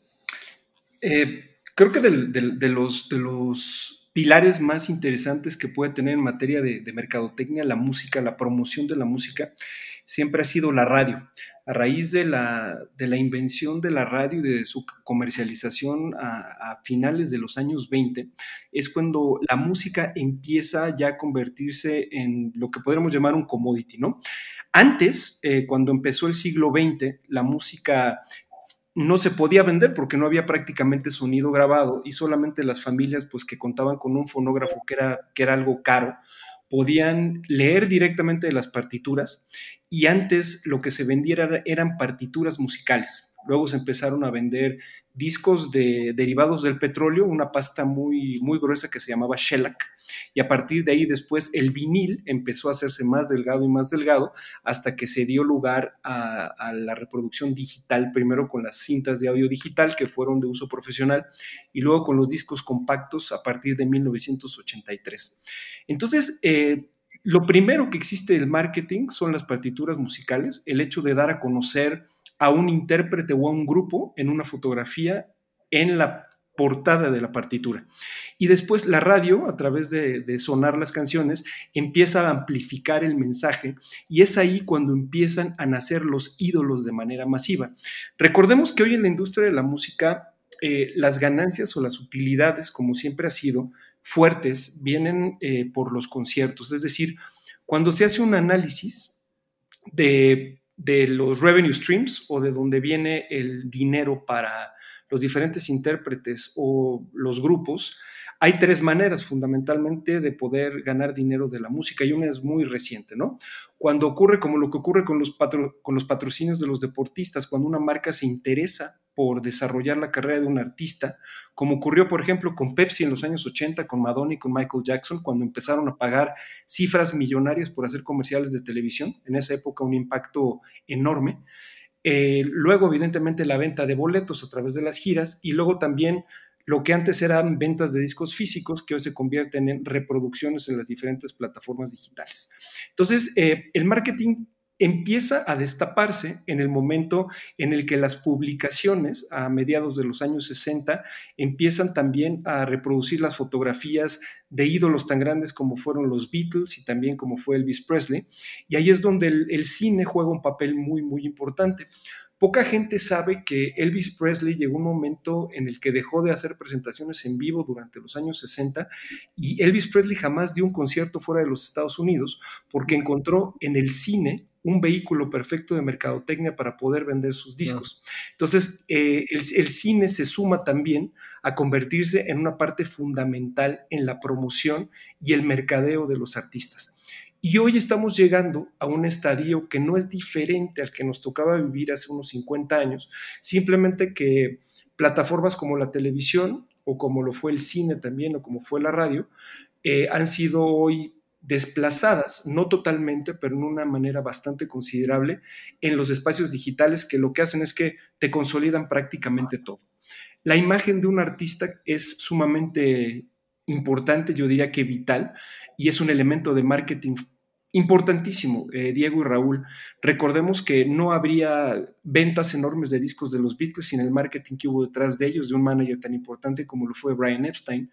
D: Eh, creo que de, los, de los pilares más interesantes que puede tener en materia de, de mercadotecnia, la música, la promoción de la música, siempre ha sido la radio a raíz de la, de la, invención de la radio y de su comercialización a, finales de los años 20, es cuando la música empieza ya a convertirse en lo que podríamos llamar un commodity, ¿no? Antes, eh, cuando empezó el siglo XX, la música no se podía vender porque no había prácticamente sonido grabado y solamente las familias pues que contaban con un fonógrafo que era, que era algo caro, podían leer directamente de las partituras y antes lo que se vendiera eran partituras musicales. Luego se empezaron a vender discos de, derivados del petróleo, una pasta muy, muy gruesa que se llamaba shellac, y a partir de ahí después el vinil empezó a hacerse más delgado y más delgado hasta que se dio lugar a, la reproducción digital, primero con las cintas de audio digital que fueron de uso profesional y luego con los discos compactos a partir de 1983. Entonces, eh, lo primero que existe del marketing son las partituras musicales, el hecho de dar a conocer a un intérprete o a un grupo en una fotografía en la portada de la partitura. Y después la radio, a través de, sonar las canciones, empieza a amplificar el mensaje y es ahí cuando empiezan a nacer los ídolos de manera masiva. Recordemos que hoy en la industria de la música, eh, las ganancias o las utilidades, como siempre ha sido, fuertes, vienen eh, por los conciertos. Es decir, cuando se hace un análisis de de los revenue streams o de donde viene el dinero para los diferentes intérpretes o los grupos, hay tres maneras fundamentalmente de poder ganar dinero de la música y una es muy reciente, ¿no? Cuando ocurre como lo que ocurre con los, con los patrocinios de los deportistas, cuando una marca se interesa por desarrollar la carrera de un artista, como ocurrió, por ejemplo, con Pepsi en los años 80, con Madonna y con Michael Jackson, cuando empezaron a pagar cifras millonarias por hacer comerciales de televisión. En esa época un impacto enorme. Eh, luego, evidentemente, la venta de boletos a través de las giras y luego también lo que antes eran ventas de discos físicos, que hoy se convierten en reproducciones en las diferentes plataformas digitales. Entonces, eh, el marketing empieza a destaparse en el momento en el que las publicaciones a mediados de los años 60 empiezan también a reproducir las fotografías de ídolos tan grandes como fueron los Beatles y también como fue Elvis Presley. Y ahí es donde el, el cine juega un papel muy, muy importante. Poca gente sabe que Elvis Presley llegó un momento en el que dejó de hacer presentaciones en vivo durante los años 60 y Elvis Presley jamás dio un concierto fuera de los Estados Unidos porque encontró en el cine un vehículo perfecto de mercadotecnia para poder vender sus discos. Entonces, eh, el, el, cine se suma también a convertirse en una parte fundamental en la promoción y el mercadeo de los artistas. Y hoy estamos llegando a un estadio que no es diferente al que nos tocaba vivir hace unos 50 años, simplemente que plataformas como la televisión o como lo fue el cine también o como fue la radio, eh, han sido hoy desplazadas, no totalmente, pero en una manera bastante considerable en los espacios digitales que lo que hacen es que te consolidan prácticamente todo. La imagen de un artista es sumamente importante, yo diría que vital, y es un elemento de marketing importantísimo, eh, Diego y Raúl. Recordemos que no habría ventas enormes de discos de los Beatles sin el marketing que hubo detrás de ellos, de un manager tan importante como lo fue Brian Epstein.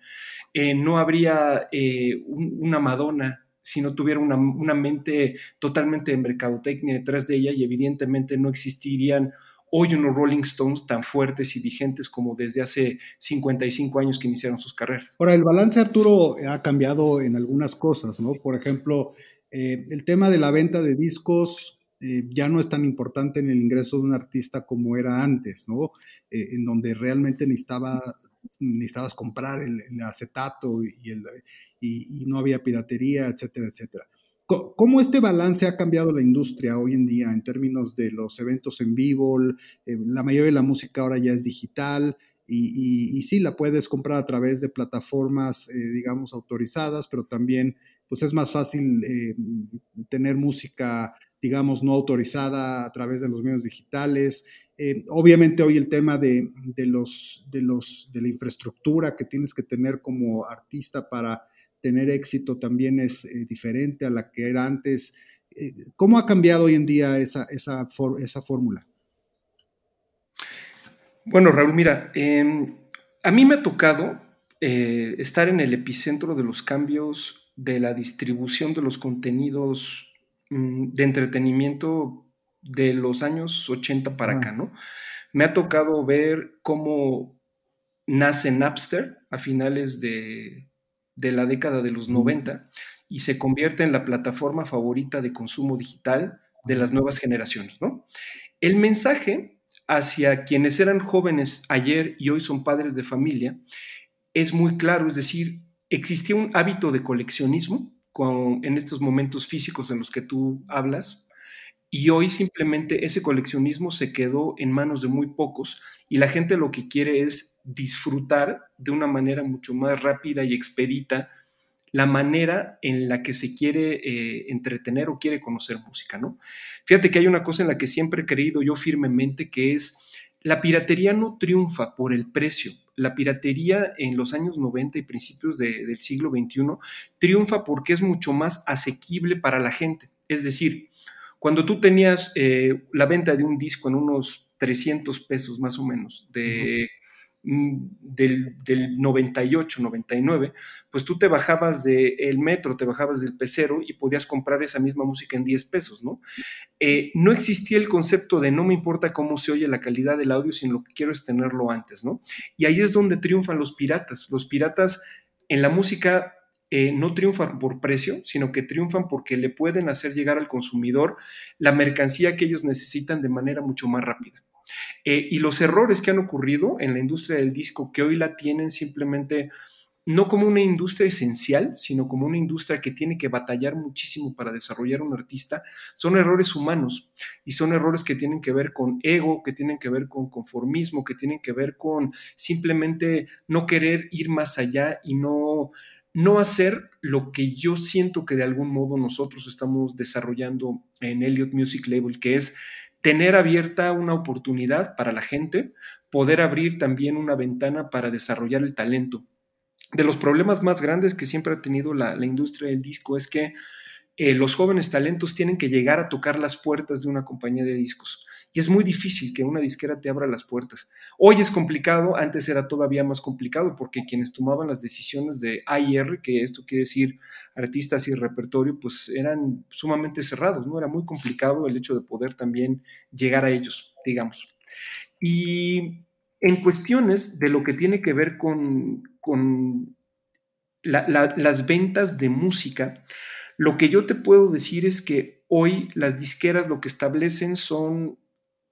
D: Eh, no habría eh, un, una Madonna si no tuviera una, una, mente totalmente de mercadotecnia detrás de ella y evidentemente no existirían hoy unos Rolling Stones tan fuertes y vigentes como desde hace 55 años que iniciaron sus carreras.
B: Ahora, el balance, Arturo, ha cambiado en algunas cosas, ¿no? Por ejemplo, eh, el tema de la venta de discos eh, ya no es tan importante en el ingreso de un artista como era antes, ¿no? Eh, en donde realmente necesitaba, necesitabas comprar el, acetato y, el, y, no había piratería, etcétera, etcétera. ¿Cómo este balance ha cambiado la industria hoy en día en términos de los eventos en vivo? La mayoría de la música ahora ya es digital y, y, y sí, la puedes comprar a través de plataformas, eh, digamos, autorizadas, pero también pues es más fácil eh, tener música, digamos, no autorizada a través de los medios digitales. Eh, obviamente hoy el tema de, los, de, los, de la infraestructura que tienes que tener como artista para tener éxito también es eh, diferente a la que era antes. ¿Cómo ha cambiado hoy en día esa, esa, esa fórmula?
D: Bueno, Raúl, mira, eh, a mí me ha tocado estar en el epicentro de los cambios de la distribución de los contenidos mmm, de entretenimiento de los años 80 para acá, ¿no? Me ha tocado ver cómo nace Napster a finales de, de la década de los 90 y se convierte en la plataforma favorita de consumo digital de las nuevas generaciones, ¿no? El mensaje hacia quienes eran jóvenes ayer y hoy son padres de familia es muy claro, es decir, existía un hábito de coleccionismo en estos momentos físicos en los que tú hablas, y hoy simplemente ese coleccionismo se quedó en manos de muy pocos y la gente lo que quiere es disfrutar de una manera mucho más rápida y expedita la manera en la que se quiere eh, entretener o quiere conocer música, ¿no? Fíjate que hay una cosa en la que siempre he creído yo firmemente que es la piratería no triunfa por el precio. La piratería en los años 90 y principios de, del siglo XXI triunfa porque es mucho más asequible para la gente. Es decir, cuando tú tenías eh, la venta de un disco en unos 300 pesos más o menos, de. Del, del, 98, 99, pues tú te bajabas del el metro, te bajabas del pecero y podías comprar esa misma música en 10 pesos, ¿no? Eh, no existía el concepto de no me importa cómo se oye la calidad del audio, sino lo que quiero es tenerlo antes, ¿no? Y ahí es donde triunfan los piratas. Los piratas en la música eh, no triunfan por precio, sino que triunfan porque le pueden hacer llegar al consumidor la mercancía que ellos necesitan de manera mucho más rápida. Eh, y los errores que han ocurrido en la industria del disco, que hoy la tienen simplemente no como una industria esencial, sino como una industria que tiene que batallar muchísimo para desarrollar un artista, son errores humanos. Y son errores que tienen que ver con ego, que tienen que ver con conformismo, que tienen que ver con simplemente no querer ir más allá y no no hacer lo que yo siento que de algún modo nosotros estamos desarrollando en Elliot Music Label, que es tener abierta una oportunidad para la gente, poder abrir también una ventana para desarrollar el talento. De los problemas más grandes que siempre ha tenido la, industria del disco es que eh, los jóvenes talentos tienen que llegar a tocar las puertas de una compañía de discos y es muy difícil que una disquera te abra las puertas. Hoy es complicado, antes era todavía más complicado porque quienes tomaban las decisiones de AIR, que esto quiere decir artistas y repertorio, pues eran sumamente cerrados, ¿no? Era muy complicado el hecho de poder también llegar a ellos, digamos. Y en cuestiones de lo que tiene que ver con, las ventas de música, lo que yo te puedo decir es que hoy las disqueras lo que establecen son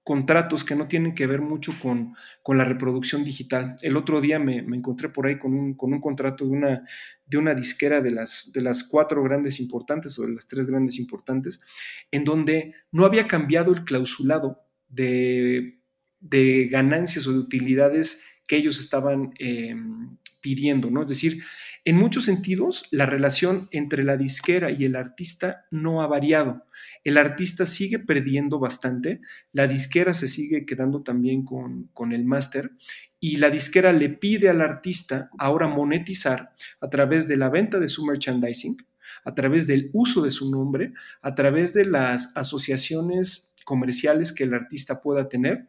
D: contratos que no tienen que ver mucho con, la reproducción digital. El otro día me, encontré por ahí con un, con un contrato de una, de una disquera de las, de las cuatro grandes importantes o de las tres grandes importantes, en donde no había cambiado el clausulado de, ganancias o de utilidades que ellos estaban em, pidiendo, ¿no? Es decir, en muchos sentidos, la relación entre la disquera y el artista no ha variado. El artista sigue perdiendo bastante, la disquera se sigue quedando también con, con el máster y la disquera le pide al artista ahora monetizar a través de la venta de su merchandising, a través del uso de su nombre, a través de las asociaciones comerciales que el artista pueda tener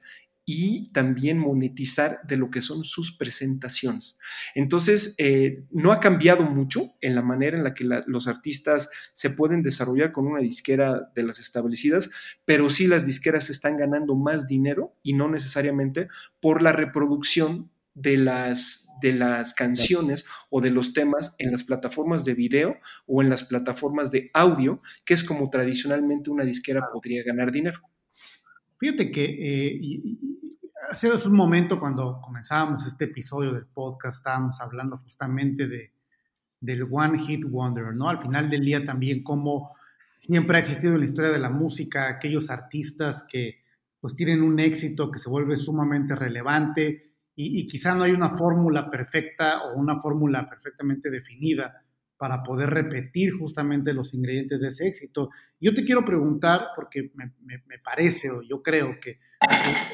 D: y también monetizar de lo que son sus presentaciones. Entonces, eh, no ha cambiado mucho en la manera en la que los artistas se pueden desarrollar con una disquera de las establecidas, pero sí las disqueras están ganando más dinero y no necesariamente por la reproducción de las, de las canciones o de los temas en las plataformas de video o en las plataformas de audio, que es como tradicionalmente una disquera podría ganar dinero.
A: Fíjate que eh, hace un momento cuando comenzábamos este episodio del podcast estábamos hablando justamente de, del One Hit Wonder, ¿no? Al final del día también como siempre ha existido en la historia de la música aquellos artistas que pues tienen un éxito que se vuelve sumamente relevante y, y quizá no hay una fórmula perfecta o una fórmula perfectamente definida para poder repetir justamente los ingredientes de ese éxito. Yo te quiero preguntar, porque me, parece o yo creo que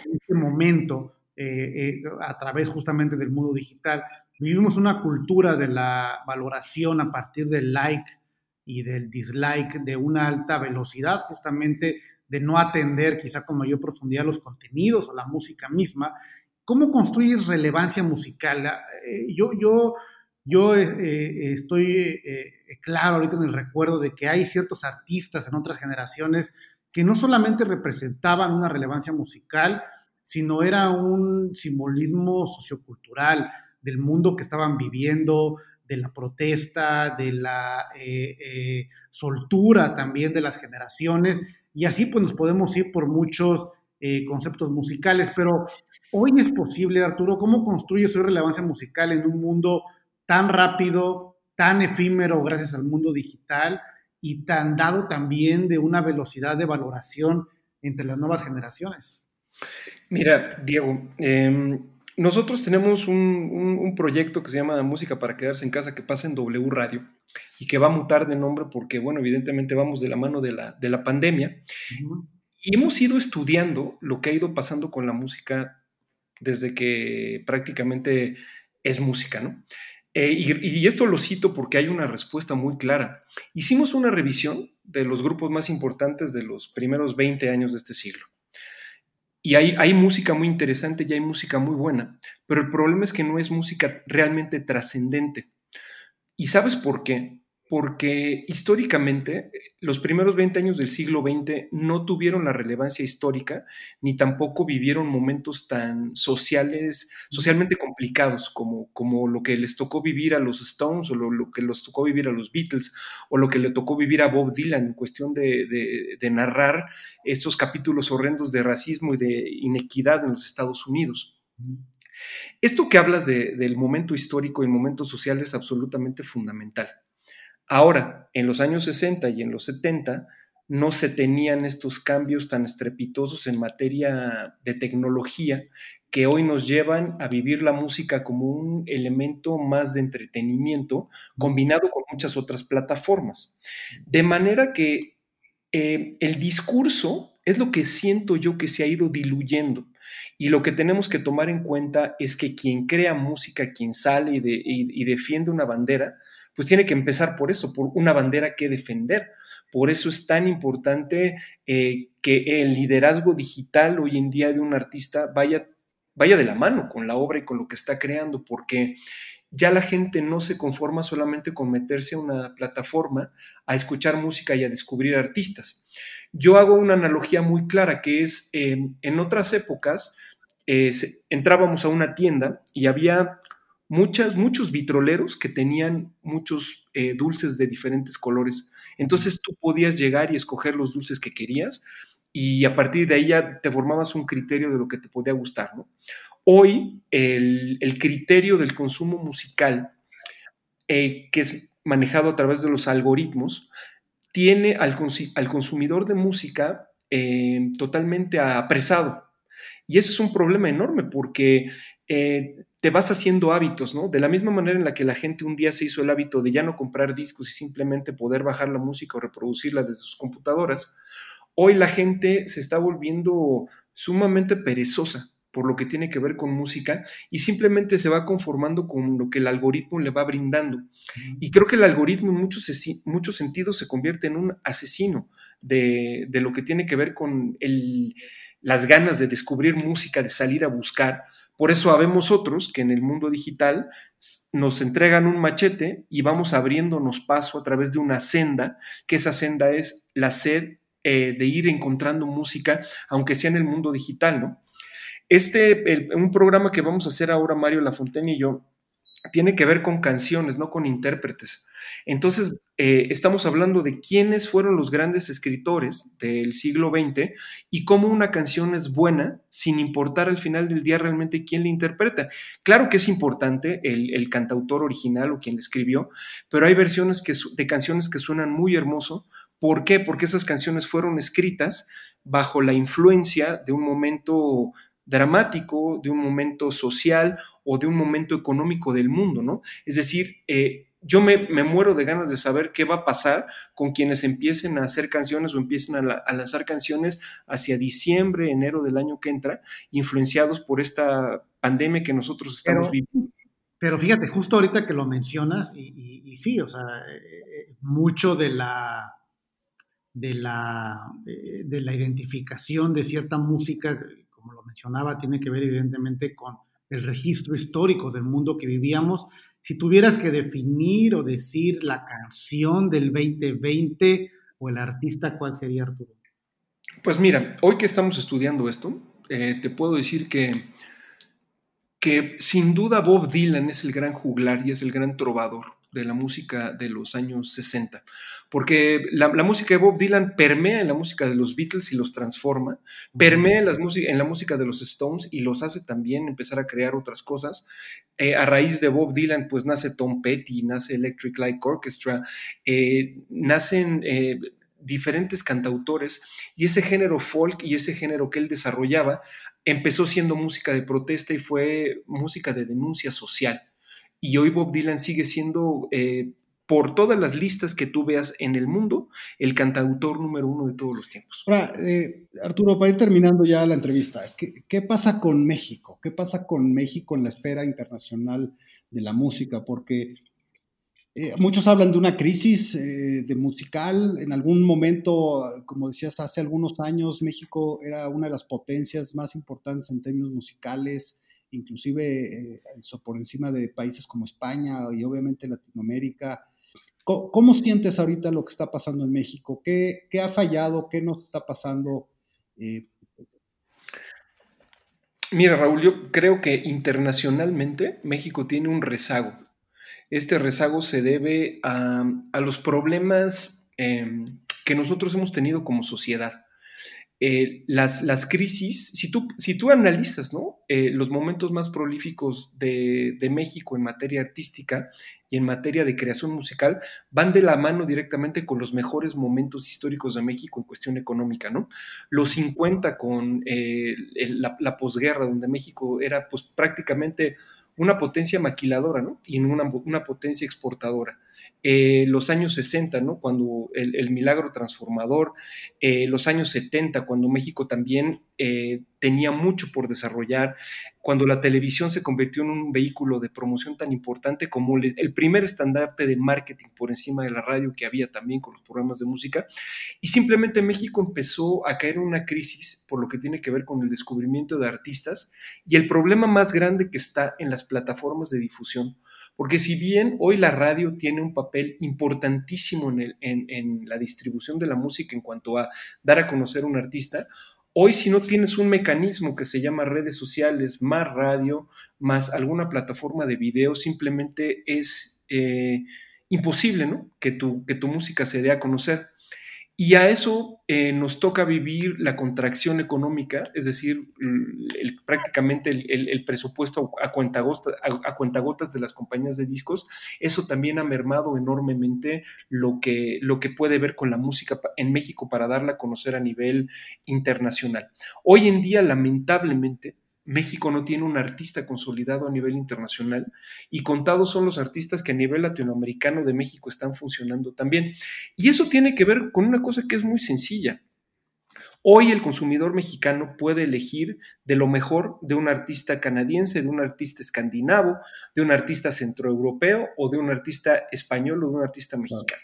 A: en este momento, eh, eh, a través justamente del mundo digital, vivimos una cultura de la valoración a partir del like y del dislike de una alta velocidad, justamente de no atender quizá con mayor profundidad los contenidos o la música misma. ¿Cómo construyes relevancia musical? Eh, yo, yo yo eh, eh, estoy eh, claro ahorita en el recuerdo de que hay ciertos artistas en otras generaciones que no solamente representaban una relevancia musical, sino era un simbolismo sociocultural del mundo que estaban viviendo, de la protesta, de la soltura también de las generaciones, y así pues nos podemos ir por muchos conceptos musicales, pero hoy es posible, Arturo, ¿cómo construyes su relevancia musical en un mundo tan rápido, tan efímero gracias al mundo digital y tan dado también de una velocidad de valoración entre las nuevas generaciones.
D: Mira, Diego, em, nosotros tenemos un, proyecto que se llama Música para Quedarse en Casa que pasa en W Radio y que va a mutar de nombre porque, bueno, evidentemente vamos de la mano de la, de la pandemia. Y hemos ido estudiando lo que ha ido pasando con la música desde que prácticamente es música, ¿no? Eh, y, esto lo cito porque hay una respuesta muy clara. Hicimos una revisión de los grupos más importantes de los primeros 20 años de este siglo. Y hay, hay música muy interesante y hay música muy buena, pero el problema es que no es música realmente trascendente. ¿Y sabes por qué? Porque históricamente los primeros 20 años del siglo XX no tuvieron la relevancia histórica ni tampoco vivieron momentos tan sociales, socialmente complicados como, como lo que les tocó vivir a los Stones o lo, que les tocó vivir a los Beatles o lo que le tocó vivir a Bob Dylan en cuestión de, de narrar estos capítulos horrendos de racismo y de inequidad en los Estados Unidos. Esto que hablas del momento histórico y el momento social es absolutamente fundamental. Ahora, en los años 60 y en los 70, no se tenían estos cambios tan estrepitosos en materia de tecnología que hoy nos llevan a vivir la música como un elemento más de entretenimiento combinado con muchas otras plataformas. De manera que eh, el discurso es lo que siento yo que se ha ido diluyendo. Y lo que tenemos que tomar en cuenta es que quien crea música, quien sale y defiende una bandera, pues tiene que empezar por eso, por una bandera que defender. Por eso es tan importante eh, que el liderazgo digital hoy en día de un artista vaya, vaya de la mano con la obra y con lo que está creando, porque ya la gente no se conforma solamente con meterse a una plataforma a escuchar música y a descubrir artistas. Yo hago una analogía muy clara que es, eh, en otras épocas, eh, entrábamos a una tienda y había muchas, muchos vitroleros que tenían muchos eh, dulces de diferentes colores. Entonces tú podías llegar y escoger los dulces que querías y a partir de ahí ya te formabas un criterio de lo que te podía gustar. Hoy el, criterio del consumo musical, eh, que es manejado a través de los algoritmos, tiene al, consumidor de música eh, totalmente apresado. Y ese es un problema enorme porque te vas haciendo hábitos, ¿no? De la misma manera en la que la gente un día se hizo el hábito de ya no comprar discos y simplemente poder bajar la música o reproducirla desde sus computadoras, hoy la gente se está volviendo sumamente perezosa por lo que tiene que ver con música y simplemente se va conformando con lo que el algoritmo le va brindando. Y creo que el algoritmo en muchos, muchos sentidos se convierte en un asesino de, lo que tiene que ver con las ganas de descubrir música, de salir a buscar, por eso habemos otros que en el mundo digital nos entregan un machete y vamos abriéndonos paso a través de una senda, que esa senda es la sed eh, de ir encontrando música, aunque sea en el mundo digital, ¿no? Este, un programa que vamos a hacer ahora, Mario Lafontaine y yo, tiene que ver con canciones, no con intérpretes. Entonces, eh, estamos hablando de quiénes fueron los grandes escritores del siglo XX y cómo una canción es buena sin importar al final del día realmente quién la interpreta. Claro que es importante el, cantautor original o quien la escribió, pero hay versiones que, de canciones que suenan muy hermoso. ¿Por qué? Porque esas canciones fueron escritas bajo la influencia de un momento dramático, de un momento social o de un momento económico del mundo, ¿no? Es decir, eh, yo me, muero de ganas de saber qué va a pasar con quienes empiecen a hacer canciones o empiecen a, lanzar canciones hacia diciembre, enero del año que entra, influenciados por esta pandemia que nosotros estamos viviendo.
A: Pero fíjate, justo ahorita que lo mencionas, y, sí, o sea, eh, mucho de la, de la, eh, de la identificación de cierta música como lo mencionaba, tiene que ver evidentemente con el registro histórico del mundo que vivíamos. Si tuvieras que definir o decir la canción del 2020 o el artista, ¿cuál sería Arturo?
D: Pues mira, hoy que estamos estudiando esto, eh, te puedo decir que, que sin duda Bob Dylan es el gran juglar y es el gran trovador de la música de los años 60, porque la, música de Bob Dylan permea en la música de los Beatles y los transforma, permea en, las en la música de los Stones y los hace también empezar a crear otras cosas. Eh, a raíz de Bob Dylan, pues nace Tom Petty, nace Electric Light Orchestra, eh, nacen... Eh, diferentes cantautores y ese género folk y ese género que él desarrollaba empezó siendo música de protesta y fue música de denuncia social y hoy Bob Dylan sigue siendo, eh, por todas las listas que tú veas en el mundo, el cantautor número uno de todos los tiempos.
B: Ahora, eh, Arturo, para ir terminando ya la entrevista, ¿qué, pasa con México? ¿Qué pasa con México en la esfera internacional de la música? Porque eh, muchos hablan de una crisis de musical. En algún momento, como decías, hace algunos años, México era una de las potencias más importantes en términos musicales inclusive eh, por encima de países como España y obviamente Latinoamérica. ¿Cómo, sientes ahorita lo que está pasando en México? ¿Qué, ha fallado? ¿Qué nos está pasando? Eh,
D: Mira, Raúl, yo creo que internacionalmente México tiene un rezago. Este rezago se debe a, los problemas em, que nosotros hemos tenido como sociedad. Eh, las, las, crisis, si tú, si tú analizas ¿no? Eh, los momentos más prolíficos de, de, México en materia artística y en materia de creación musical, van de la mano directamente con los mejores momentos históricos de México en cuestión económica. ¿no? Los 50 con eh, la, la, posguerra, donde México era pues, prácticamente una potencia maquiladora ¿no? y una, una potencia exportadora. Eh, los años 60, ¿no? cuando el, milagro transformador, eh, los años 70, cuando México también eh, tenía mucho por desarrollar, cuando la televisión se convirtió en un vehículo de promoción tan importante como el primer estandarte de marketing por encima de la radio que había también con los programas de música, y simplemente México empezó a caer en una crisis por lo que tiene que ver con el descubrimiento de artistas y el problema más grande que está en las plataformas de difusión porque si bien hoy la radio tiene un papel importantísimo en, la distribución de la música en cuanto a dar a conocer a un artista, Hoy si no tienes un mecanismo que se llama redes sociales, más radio, más alguna plataforma de video, simplemente es eh, imposible ¿no? que, tu, que tu música se dé a conocer. Y a eso eh, nos toca vivir la contracción económica, es decir, prácticamente el, presupuesto a, cuentagotas, a, cuentagotas de las compañías de discos. Eso también ha mermado enormemente lo que, lo que puede ver con la música en México para darla a conocer a nivel internacional. Hoy en día, lamentablemente, México no tiene un artista consolidado a nivel internacional y contados son los artistas que a nivel latinoamericano de México están funcionando también. Y eso tiene que ver con una cosa que es muy sencilla. Hoy el consumidor mexicano puede elegir de lo mejor de un artista canadiense, de un artista escandinavo, de un artista centroeuropeo o de un artista español o de un artista mexicano.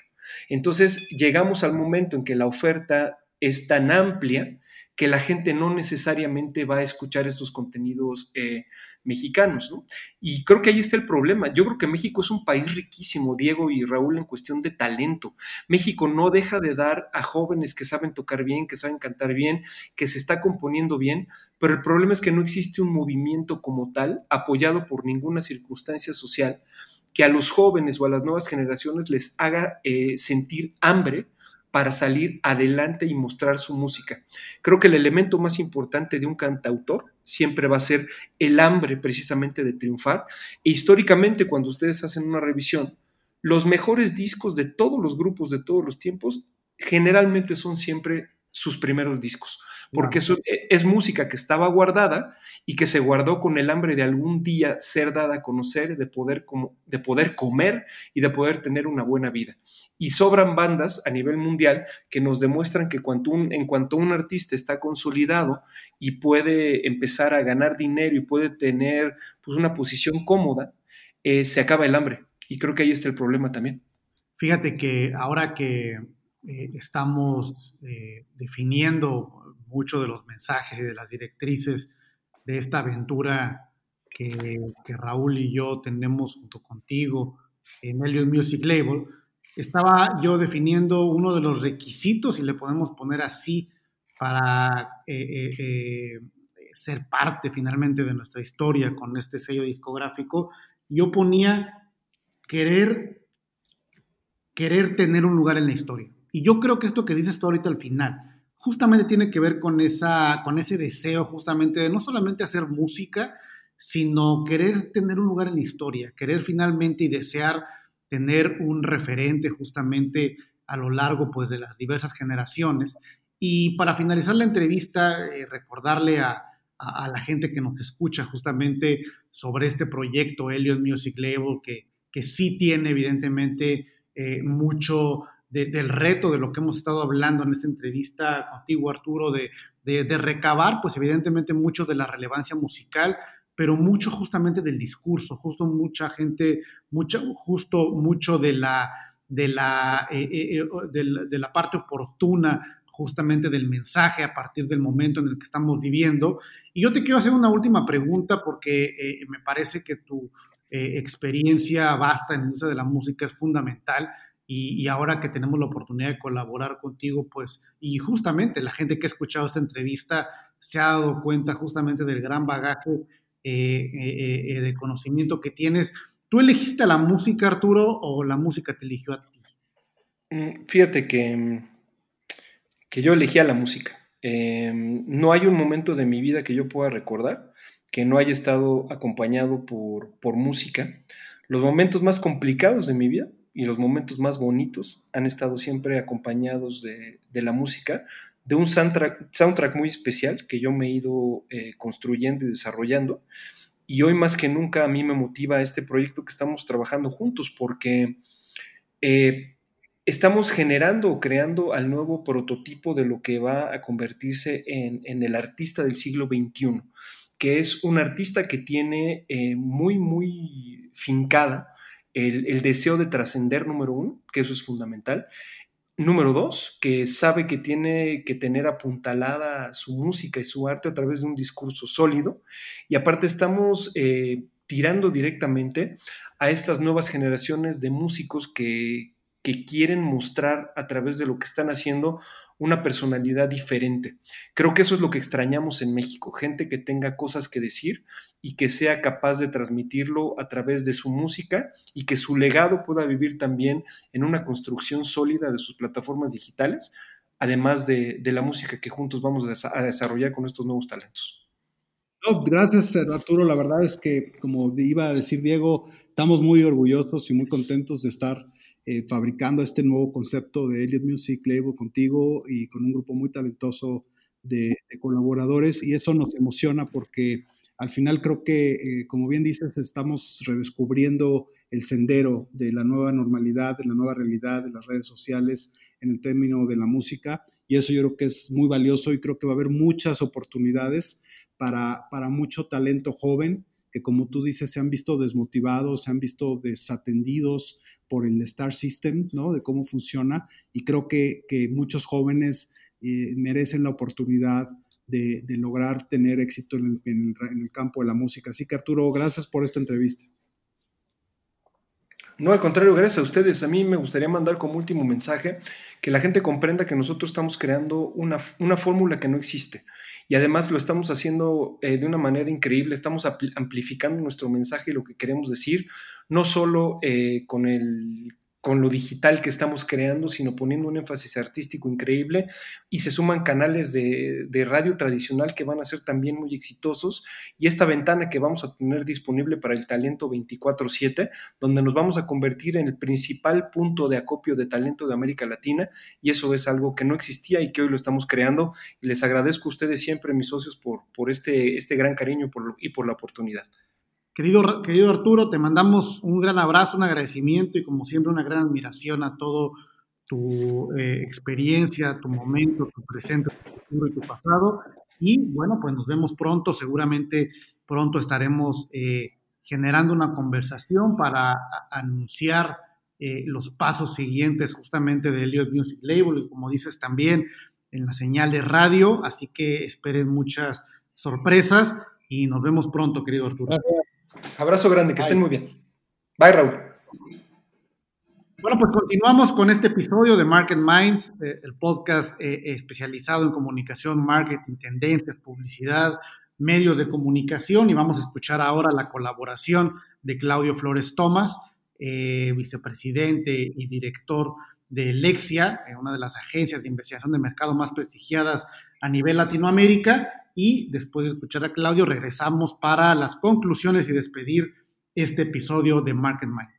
D: Entonces llegamos al momento en que la oferta es tan amplia que la gente no necesariamente va a escuchar estos contenidos eh, mexicanos, ¿no? Y creo que ahí está el problema. Yo creo que México es un país riquísimo, Diego y Raúl, en cuestión de talento. México no deja de dar a jóvenes que saben tocar bien, que saben cantar bien, que se está componiendo bien, pero el problema es que no existe un movimiento como tal, apoyado por ninguna circunstancia social, que a los jóvenes o a las nuevas generaciones les haga eh, sentir hambre para salir adelante y mostrar su música. Creo que el elemento más importante de un cantautor siempre va a ser el hambre precisamente de triunfar. E históricamente, cuando ustedes hacen una revisión, los mejores discos de todos los grupos de todos los tiempos generalmente son siempre sus primeros discos porque eso e, es música que estaba guardada y que se guardó con el hambre de algún día ser dada a conocer, de poder, como, de poder comer y de poder tener una buena vida. Y sobran bandas a nivel mundial que nos demuestran que cuanto un, en cuanto un artista está consolidado y puede empezar a ganar dinero y puede tener pues, una posición cómoda, eh, se acaba el hambre. Y creo que ahí está el problema también.
A: Fíjate que ahora que eh, estamos eh, definiendo muchos de los mensajes y de las directrices de esta aventura que, Raúl y yo tenemos junto contigo en Elliot Music Label, estaba yo definiendo uno de los requisitos, y le podemos poner así, para eh, ser parte finalmente de nuestra historia con este sello discográfico. Yo ponía querer, querer tener un lugar en la historia. Y yo creo que esto que dices tú ahorita al final, justamente tiene que ver con, esa, con ese deseo justamente de no solamente hacer música, sino querer tener un lugar en la historia, querer finalmente y desear tener un referente justamente a lo largo pues, de las diversas generaciones. Y para finalizar la entrevista, eh, recordarle a, la gente que nos escucha justamente sobre este proyecto Elliot Music Label, que, que sí tiene evidentemente eh, mucho del reto de lo que hemos estado hablando en esta entrevista contigo, Arturo, de, de, recabar, pues evidentemente mucho de la relevancia musical, pero mucho justamente del discurso, justo mucha gente, mucho, justo mucho de la, de la, eh, eh, eh, de, la parte oportuna justamente del mensaje a partir del momento en el que estamos viviendo. Y yo te quiero hacer una última pregunta porque me parece que tu experiencia vasta en el uso de la música es fundamental y, ahora que tenemos la oportunidad de colaborar contigo, pues, y justamente la gente que ha escuchado esta entrevista se ha dado cuenta justamente del gran bagaje eh, eh, eh, de conocimiento que tienes. ¿Tú elegiste la música, Arturo, o la música te eligió a ti?
D: Mm, fíjate que, que yo elegí a la música. Em, no hay un momento de mi vida que yo pueda recordar que no haya estado acompañado por, por música. Los momentos más complicados de mi vida y los momentos más bonitos han estado siempre acompañados de, la música, de un soundtrack, muy especial que yo me he ido eh, construyendo y desarrollando. Y hoy más que nunca a mí me motiva este proyecto que estamos trabajando juntos porque eh, estamos generando o creando al nuevo prototipo de lo que va a convertirse en, el artista del siglo XXI, que es un artista que tiene eh, muy, muy fincada el, deseo de trascender, número uno, que eso es fundamental. Número dos, que sabe que tiene que tener apuntalada su música y su arte a través de un discurso sólido. Y aparte estamos eh, tirando directamente a estas nuevas generaciones de músicos que, que quieren mostrar a través de lo que están haciendo una personalidad diferente. Creo que eso es lo que extrañamos en México, gente que tenga cosas que decir y que sea capaz de transmitirlo a través de su música y que su legado pueda vivir también en una construcción sólida de sus plataformas digitales, además de, la música que juntos vamos a desarrollar con estos nuevos talentos.
B: gracias Arturo, la verdad es que como iba a decir Diego, estamos muy orgullosos y muy contentos de estar eh, fabricando este nuevo concepto de Elliot Music Label contigo y con un grupo muy talentoso de, colaboradores y eso nos emociona porque al final creo que, eh, como bien dices, estamos redescubriendo el sendero de la nueva normalidad, de la nueva realidad de las redes sociales en el término de la música y eso yo creo que es muy valioso y creo que va a haber muchas oportunidades para, para mucho talento joven que como tú dices se han visto desmotivados, se han visto desatendidos por el Star System, ¿no? De cómo funciona y creo que, muchos jóvenes eh, merecen la oportunidad de, lograr tener éxito en el campo de la música. Así que Arturo, gracias por esta entrevista.
D: No, al contrario, gracias a ustedes. A mí me gustaría mandar como último mensaje que la gente comprenda que nosotros estamos creando una, una fórmula que no existe. Y además lo estamos haciendo eh, de una manera increíble. Estamos amplificando nuestro mensaje y lo que queremos decir, no solo eh, con el con lo digital que estamos creando, sino poniendo un énfasis artístico increíble y se suman canales de, radio tradicional que van a ser también muy exitosos y esta ventana que vamos a tener disponible para el talento 24/7, donde nos vamos a convertir en el principal punto de acopio de talento de América Latina y eso es algo que no existía y que hoy lo estamos creando y les agradezco a ustedes siempre, mis socios, por, por este, este gran cariño y por la oportunidad.
A: Querido, querido Arturo, te mandamos un gran abrazo, un agradecimiento y como siempre una gran admiración a todo tu eh, experiencia, tu momento, tu presente, tu futuro y tu pasado. Y bueno, pues nos vemos pronto, seguramente pronto estaremos eh, generando una conversación para anunciar eh, los pasos siguientes justamente de Elliot Music Label y como dices también en la señal de radio, así que esperen muchas sorpresas y nos vemos pronto, querido Arturo.
D: Abrazo grande, que estén muy bien. Bye, Raúl.
A: Bueno, pues continuamos con este episodio de Market Minds, eh, el podcast eh, especializado en comunicación, marketing, tendencias, publicidad, medios de comunicación y vamos a escuchar ahora la colaboración de Claudio Flores Tomás, eh, vicepresidente y director de Lexia, una de las agencias de investigación de mercado más prestigiadas a nivel Latinoamérica, y después de escuchar a Claudio regresamos para las conclusiones y despedir este episodio de Market Mind.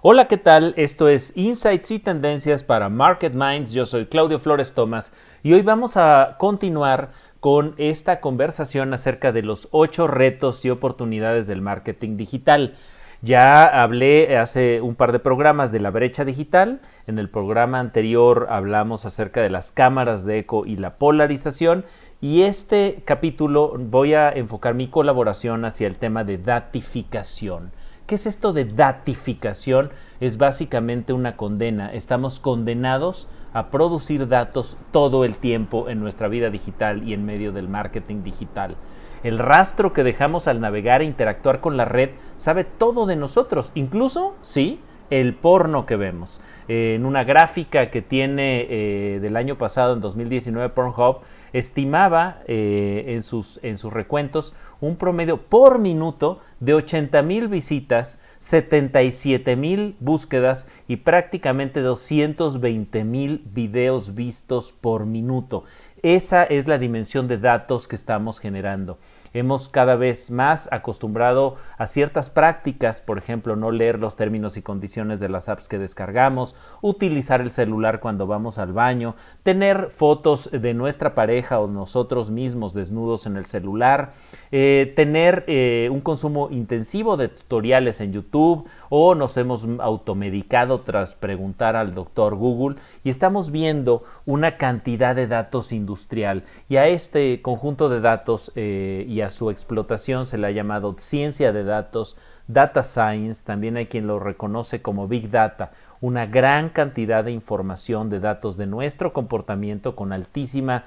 E: Hola, ¿qué tal? Esto es Insights y Tendencias para Market Minds. Yo soy Claudio Flores Tomás y hoy vamos a continuar con esta conversación acerca de los ocho retos y oportunidades del marketing digital. Ya hablé hace un par de programas de la brecha digital. En el programa anterior hablamos acerca de las cámaras de eco y la polarización. Y este capítulo voy a enfocar mi colaboración hacia el tema de datificación. ¿Qué es esto de datificación? Es básicamente una condena. Estamos condenados a producir datos todo el tiempo en nuestra vida digital y en medio del marketing digital. El rastro que dejamos al navegar e interactuar con la red sabe todo de nosotros, incluso, sí, el porno que vemos. en una gráfica que tiene eh, del año pasado, en 2019, Pornhub, estimaba eh, en, sus, en sus recuentos un promedio por minuto de 80 mil visitas, 77 mil búsquedas y prácticamente 220 mil videos vistos por minuto. Esa es la dimensión de datos que estamos generando. Hemos cada vez más acostumbrado a ciertas prácticas, por ejemplo, no leer los términos y condiciones de las apps que descargamos, utilizar el celular cuando vamos al baño, tener fotos de nuestra pareja o nosotros mismos desnudos en el celular, eh, tener eh, un consumo intensivo de tutoriales en YouTube o nos hemos automedicado tras preguntar al doctor Google y estamos viendo una cantidad de datos industrial. Y a este conjunto de datos eh, y a su explotación se le ha llamado ciencia de datos, data science, también hay quien lo reconoce como big data, una gran cantidad de información de datos de nuestro comportamiento con altísima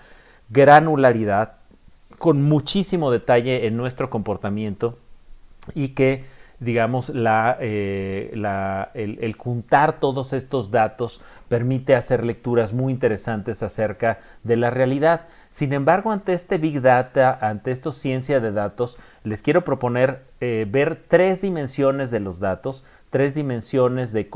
E: granularidad, con muchísimo detalle en nuestro comportamiento y que digamos, la, eh, el, juntar todos estos datos permite hacer lecturas muy interesantes acerca de la realidad. Sin embargo, ante este Big Data, ante esta ciencia de datos, les quiero proponer eh, ver tres dimensiones de los datos, tres dimensiones de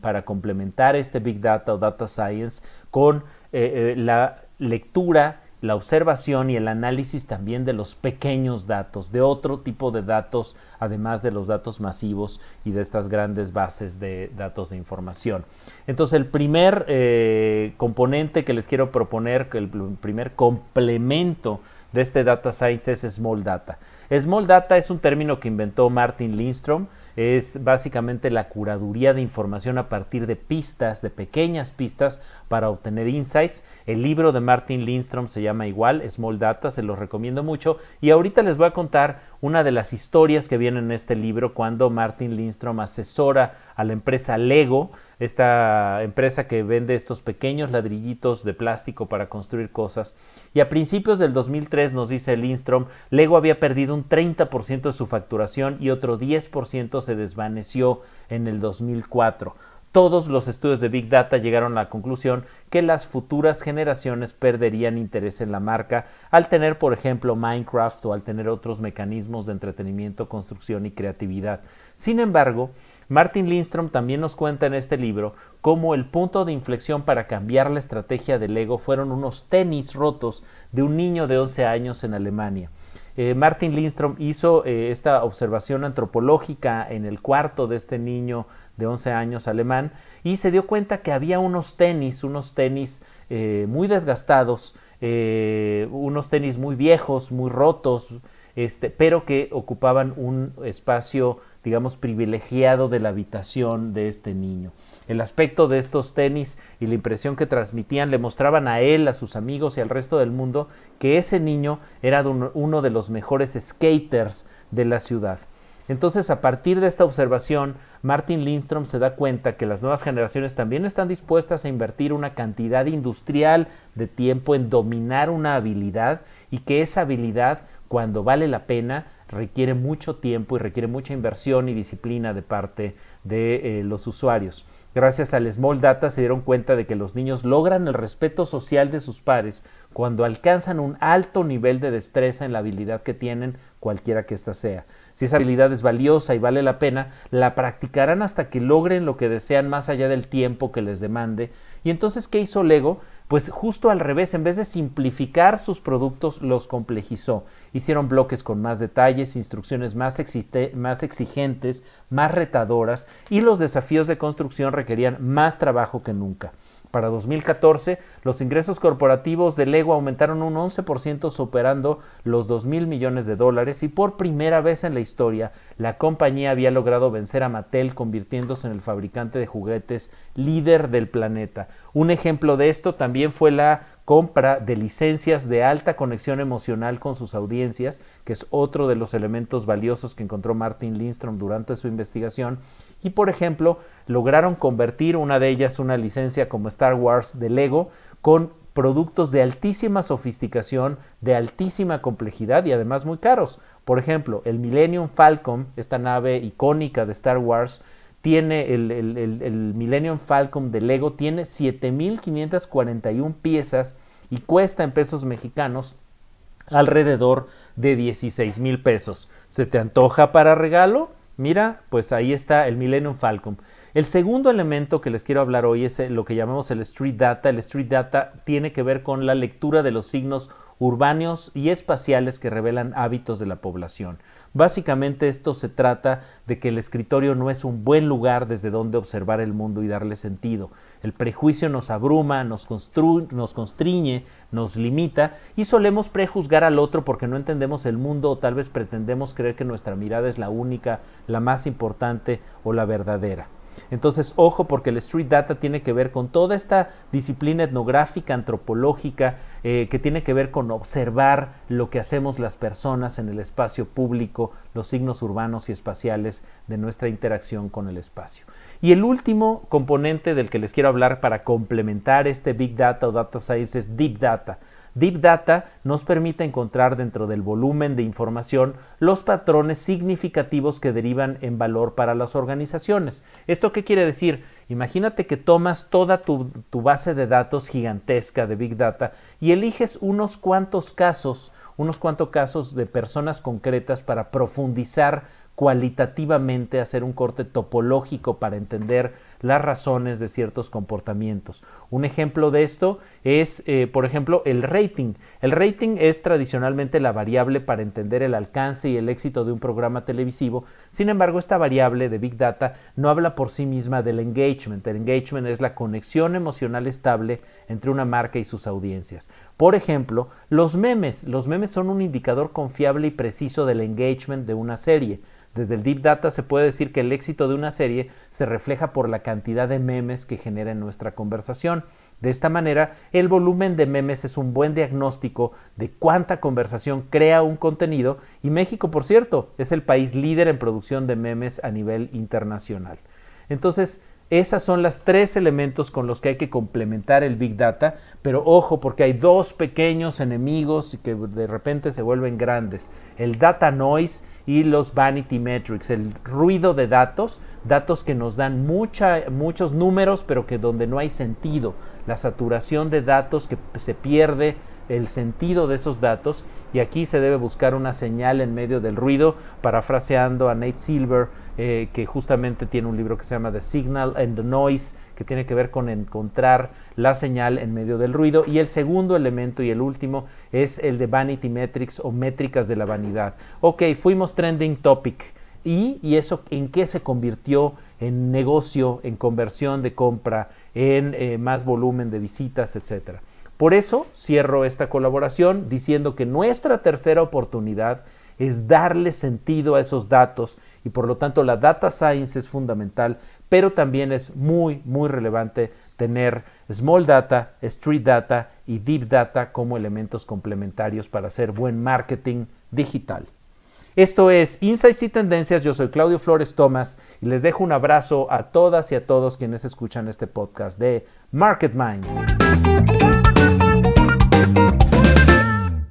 E: para complementar este Big Data o Data Science con eh, la lectura la observación y el análisis también de los pequeños datos, de otro tipo de datos, además de los datos masivos y de estas grandes bases de datos de información. Entonces, el primer eh, componente que les quiero proponer, el primer complemento de este data science es Small Data. Small Data es un término que inventó Martin Lindstrom, es básicamente la curaduría de información a partir de pistas, de pequeñas pistas para obtener insights. El libro de Martin Lindstrom se llama igual, Small Data, se los recomiendo mucho. Y ahorita les voy a contar una de las historias que vienen en este libro cuando Martin Lindstrom asesora a la empresa Lego esta empresa que vende estos pequeños ladrillitos de plástico para construir cosas. Y a principios del 2003 nos dice Lindstrom, Lego había perdido un 30% de su facturación y otro 10% se desvaneció en el 2004. Todos los estudios de Big Data llegaron a la conclusión que las futuras generaciones perderían interés en la marca al tener, por ejemplo, Minecraft o al tener otros mecanismos de entretenimiento, construcción y creatividad. Sin embargo, Martin Lindstrom también nos cuenta en este libro cómo el punto de inflexión para cambiar la estrategia de Lego fueron unos tenis rotos de un niño de 11 años en Alemania. Eh, Martin Lindstrom hizo eh, esta observación antropológica en el cuarto de este niño de 11 años alemán y se dio cuenta que había unos tenis, unos tenis eh, muy desgastados, unos tenis muy viejos, muy rotos, este, pero que ocupaban un espacio digamos, privilegiado de la habitación de este niño. El aspecto de estos tenis y la impresión que transmitían le mostraban a él, a sus amigos y al resto del mundo que ese niño era uno de los mejores skaters de la ciudad. Entonces, a partir de esta observación, Martin Lindstrom se da cuenta que las nuevas generaciones también están dispuestas a invertir una cantidad industrial de tiempo en dominar una habilidad y que esa habilidad, cuando vale la pena, requiere mucho tiempo y requiere mucha inversión y disciplina de parte de eh, los usuarios. Gracias al Small Data se dieron cuenta de que los niños logran el respeto social de sus pares cuando alcanzan un alto nivel de destreza en la habilidad que tienen, cualquiera que ésta sea. Si esa habilidad es valiosa y vale la pena, la practicarán hasta que logren lo que desean más allá del tiempo que les demande. Y entonces, ¿qué hizo Lego? Pues justo al revés, en vez de simplificar sus productos, los complejizó. Hicieron bloques con más detalles, instrucciones más, más exigentes, más retadoras y los desafíos de construcción requerían más trabajo que nunca. Para 2014, los ingresos corporativos de Lego aumentaron un 11% superando los 2 mil millones de dólares y por primera vez en la historia la compañía había logrado vencer a Mattel convirtiéndose en el fabricante de juguetes líder del planeta. Un ejemplo de esto también fue la compra de licencias de alta conexión emocional con sus audiencias, que es otro de los elementos valiosos que encontró Martin Lindstrom durante su investigación, y por ejemplo lograron convertir una de ellas, una licencia como Star Wars de Lego, con productos de altísima sofisticación, de altísima complejidad y además muy caros. Por ejemplo, el Millennium Falcon, esta nave icónica de Star Wars, tiene el, el, el, Millennium Falcon de Lego, tiene 7.541 piezas y cuesta en pesos mexicanos alrededor de 16 mil pesos. ¿Se te antoja para regalo? Mira, pues ahí está el Millennium Falcon. El segundo elemento que les quiero hablar hoy es lo que llamamos el Street Data. El Street Data tiene que ver con la lectura de los signos urbanos y espaciales que revelan hábitos de la población. Básicamente esto se trata de que el escritorio no es un buen lugar desde donde observar el mundo y darle sentido. El prejuicio nos abruma, nos, nos constriñe, nos limita y solemos prejuzgar al otro porque no entendemos el mundo o tal vez pretendemos creer que nuestra mirada es la única, la más importante o la verdadera. Entonces, ojo porque el Street Data tiene que ver con toda esta disciplina etnográfica, antropológica, eh, que tiene que ver con observar lo que hacemos las personas en el espacio público, los signos urbanos y espaciales de nuestra interacción con el espacio. Y el último componente del que les quiero hablar para complementar este Big Data o Data Science es Deep Data. Deep Data nos permite encontrar dentro del volumen de información los patrones significativos que derivan en valor para las organizaciones. ¿Esto qué quiere decir? Imagínate que tomas toda tu, base de datos gigantesca de Big Data y eliges unos cuantos casos, unos cuantos casos de personas concretas para profundizar cualitativamente, hacer un corte topológico para entender las razones de ciertos comportamientos. Un ejemplo de esto es, eh, por ejemplo, el rating. El rating es tradicionalmente la variable para entender el alcance y el éxito de un programa televisivo. Sin embargo, esta variable de Big Data no habla por sí misma del engagement. El engagement es la conexión emocional estable entre una marca y sus audiencias. Por ejemplo, los memes. Los memes son un indicador confiable y preciso del engagement de una serie. Desde el Deep Data se puede decir que el éxito de una serie se refleja por la cantidad de memes que genera en nuestra conversación. De esta manera, el volumen de memes es un buen diagnóstico de cuánta conversación crea un contenido y México, por cierto, es el país líder en producción de memes a nivel internacional. Entonces, esas son las tres elementos con los que hay que complementar el Big Data, pero ojo porque hay dos pequeños enemigos que de repente se vuelven grandes, el data noise y los vanity metrics, el ruido de datos, datos que nos dan muchos números pero que donde no hay sentido, la saturación de datos que se pierde el sentido de esos datos y aquí se debe buscar una señal en medio del ruido, parafraseando a Nate Silver, eh, que justamente tiene un libro que se llama The Signal and the Noise, que tiene que ver con encontrar la señal en medio del ruido. Y el segundo elemento y el último es el de Vanity Metrics o métricas de la vanidad. Ok, fuimos trending topic. ¿Y, y eso en qué se convirtió en negocio, en conversión de compra, en eh, más volumen de visitas, etcétera? Por eso cierro esta colaboración diciendo que nuestra tercera oportunidad es darle sentido a esos datos y por lo tanto la data science es fundamental, pero también es muy, muy relevante tener small data, street data y deep data como elementos complementarios para hacer buen marketing digital. Esto es Insights y Tendencias. Yo soy Claudio Flores Tomás y les dejo un abrazo a todas y a todos quienes escuchan este podcast de Market Minds.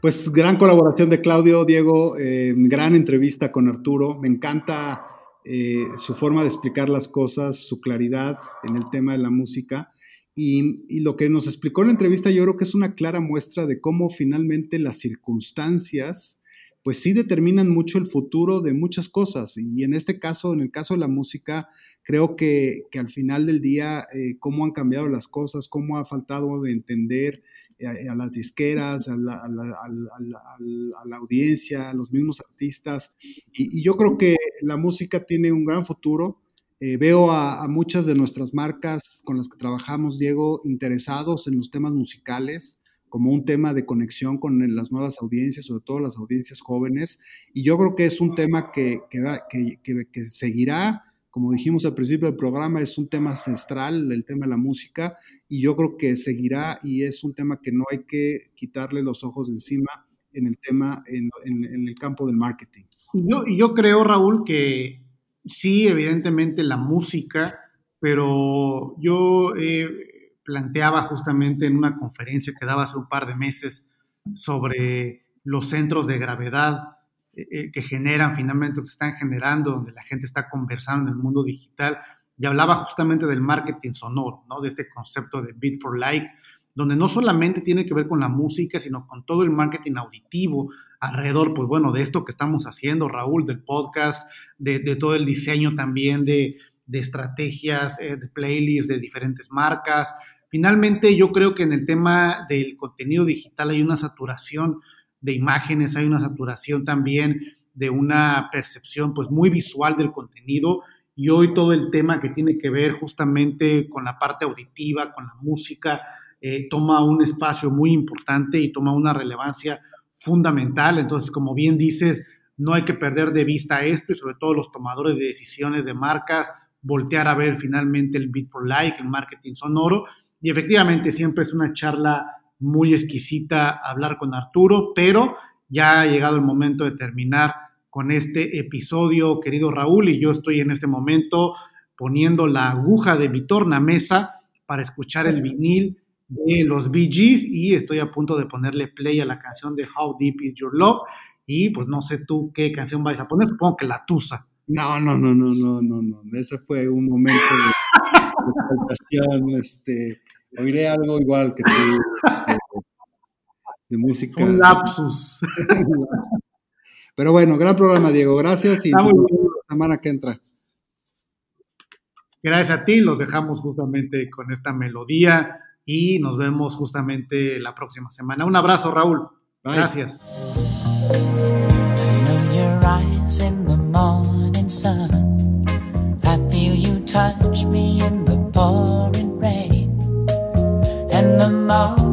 B: Pues gran colaboración de Claudio, Diego, eh, gran entrevista con Arturo. Me encanta eh, su forma de explicar las cosas, su claridad en el tema de la música. Y, y, lo que nos explicó en la entrevista yo creo que es una clara muestra de cómo finalmente las circunstancias pues sí determinan mucho el futuro de muchas cosas. Y en este caso, en el caso de la música, creo que, al final del día, eh, cómo han cambiado las cosas, cómo ha faltado de entender eh, a, las disqueras, a la, audiencia, a los mismos artistas. Y, yo creo que la música tiene un gran futuro. Eh, veo a, muchas de nuestras marcas con las que trabajamos, Diego, interesados en los temas musicales como un tema de conexión con las nuevas audiencias, sobre todo las audiencias jóvenes. Y yo creo que es un tema que, que, seguirá, como dijimos al principio del programa, es un tema ancestral, el tema de la música, y yo creo que seguirá y es un tema que no hay que quitarle los ojos encima en el tema, en, el campo del marketing.
A: Yo, yo creo, Raúl, que sí, evidentemente la música, pero yo... planteaba justamente en una conferencia que daba hace un par de meses sobre los centros de gravedad eh, eh, que generan finalmente, que se están generando, donde la gente está conversando en el mundo digital, y hablaba justamente del marketing sonoro, ¿no? de este concepto de bit for like, donde no solamente tiene que ver con la música, sino con todo el marketing auditivo alrededor, pues bueno, de esto que estamos haciendo, Raúl, del podcast, de, todo el diseño también de, estrategias, eh, de playlists de diferentes marcas. Finalmente, yo creo que en el tema del contenido digital hay una saturación de imágenes, hay una saturación también de una percepción pues muy visual del contenido y hoy todo el tema que tiene que ver justamente con la parte auditiva, con la música, eh, toma un espacio muy importante y toma una relevancia fundamental. Entonces, como bien dices, no hay que perder de vista esto y sobre todo los tomadores de decisiones de marcas, voltear a ver finalmente el Beat for Like, el marketing sonoro. Y efectivamente siempre es una charla muy exquisita hablar con Arturo, pero ya ha llegado el momento de terminar con este episodio, querido Raúl, y yo estoy en este momento poniendo la aguja de mi tornamesa para escuchar el vinil de los Bee Gees y estoy a punto de ponerle play a la canción de How Deep Is Your Love y pues no sé tú qué canción vais a poner, supongo que la Tusa.
B: No, no, no, no, no, no, no, ese fue un momento de, de este, oiré algo igual que tú, de, música.
A: Un lapsus.
B: Pero bueno, gran programa, Diego. Gracias y la semana que entra.
A: Gracias a ti, los dejamos justamente con esta melodía y nos vemos justamente la próxima semana. Un abrazo, Raúl. Gracias. touch me pouring rain and the mountain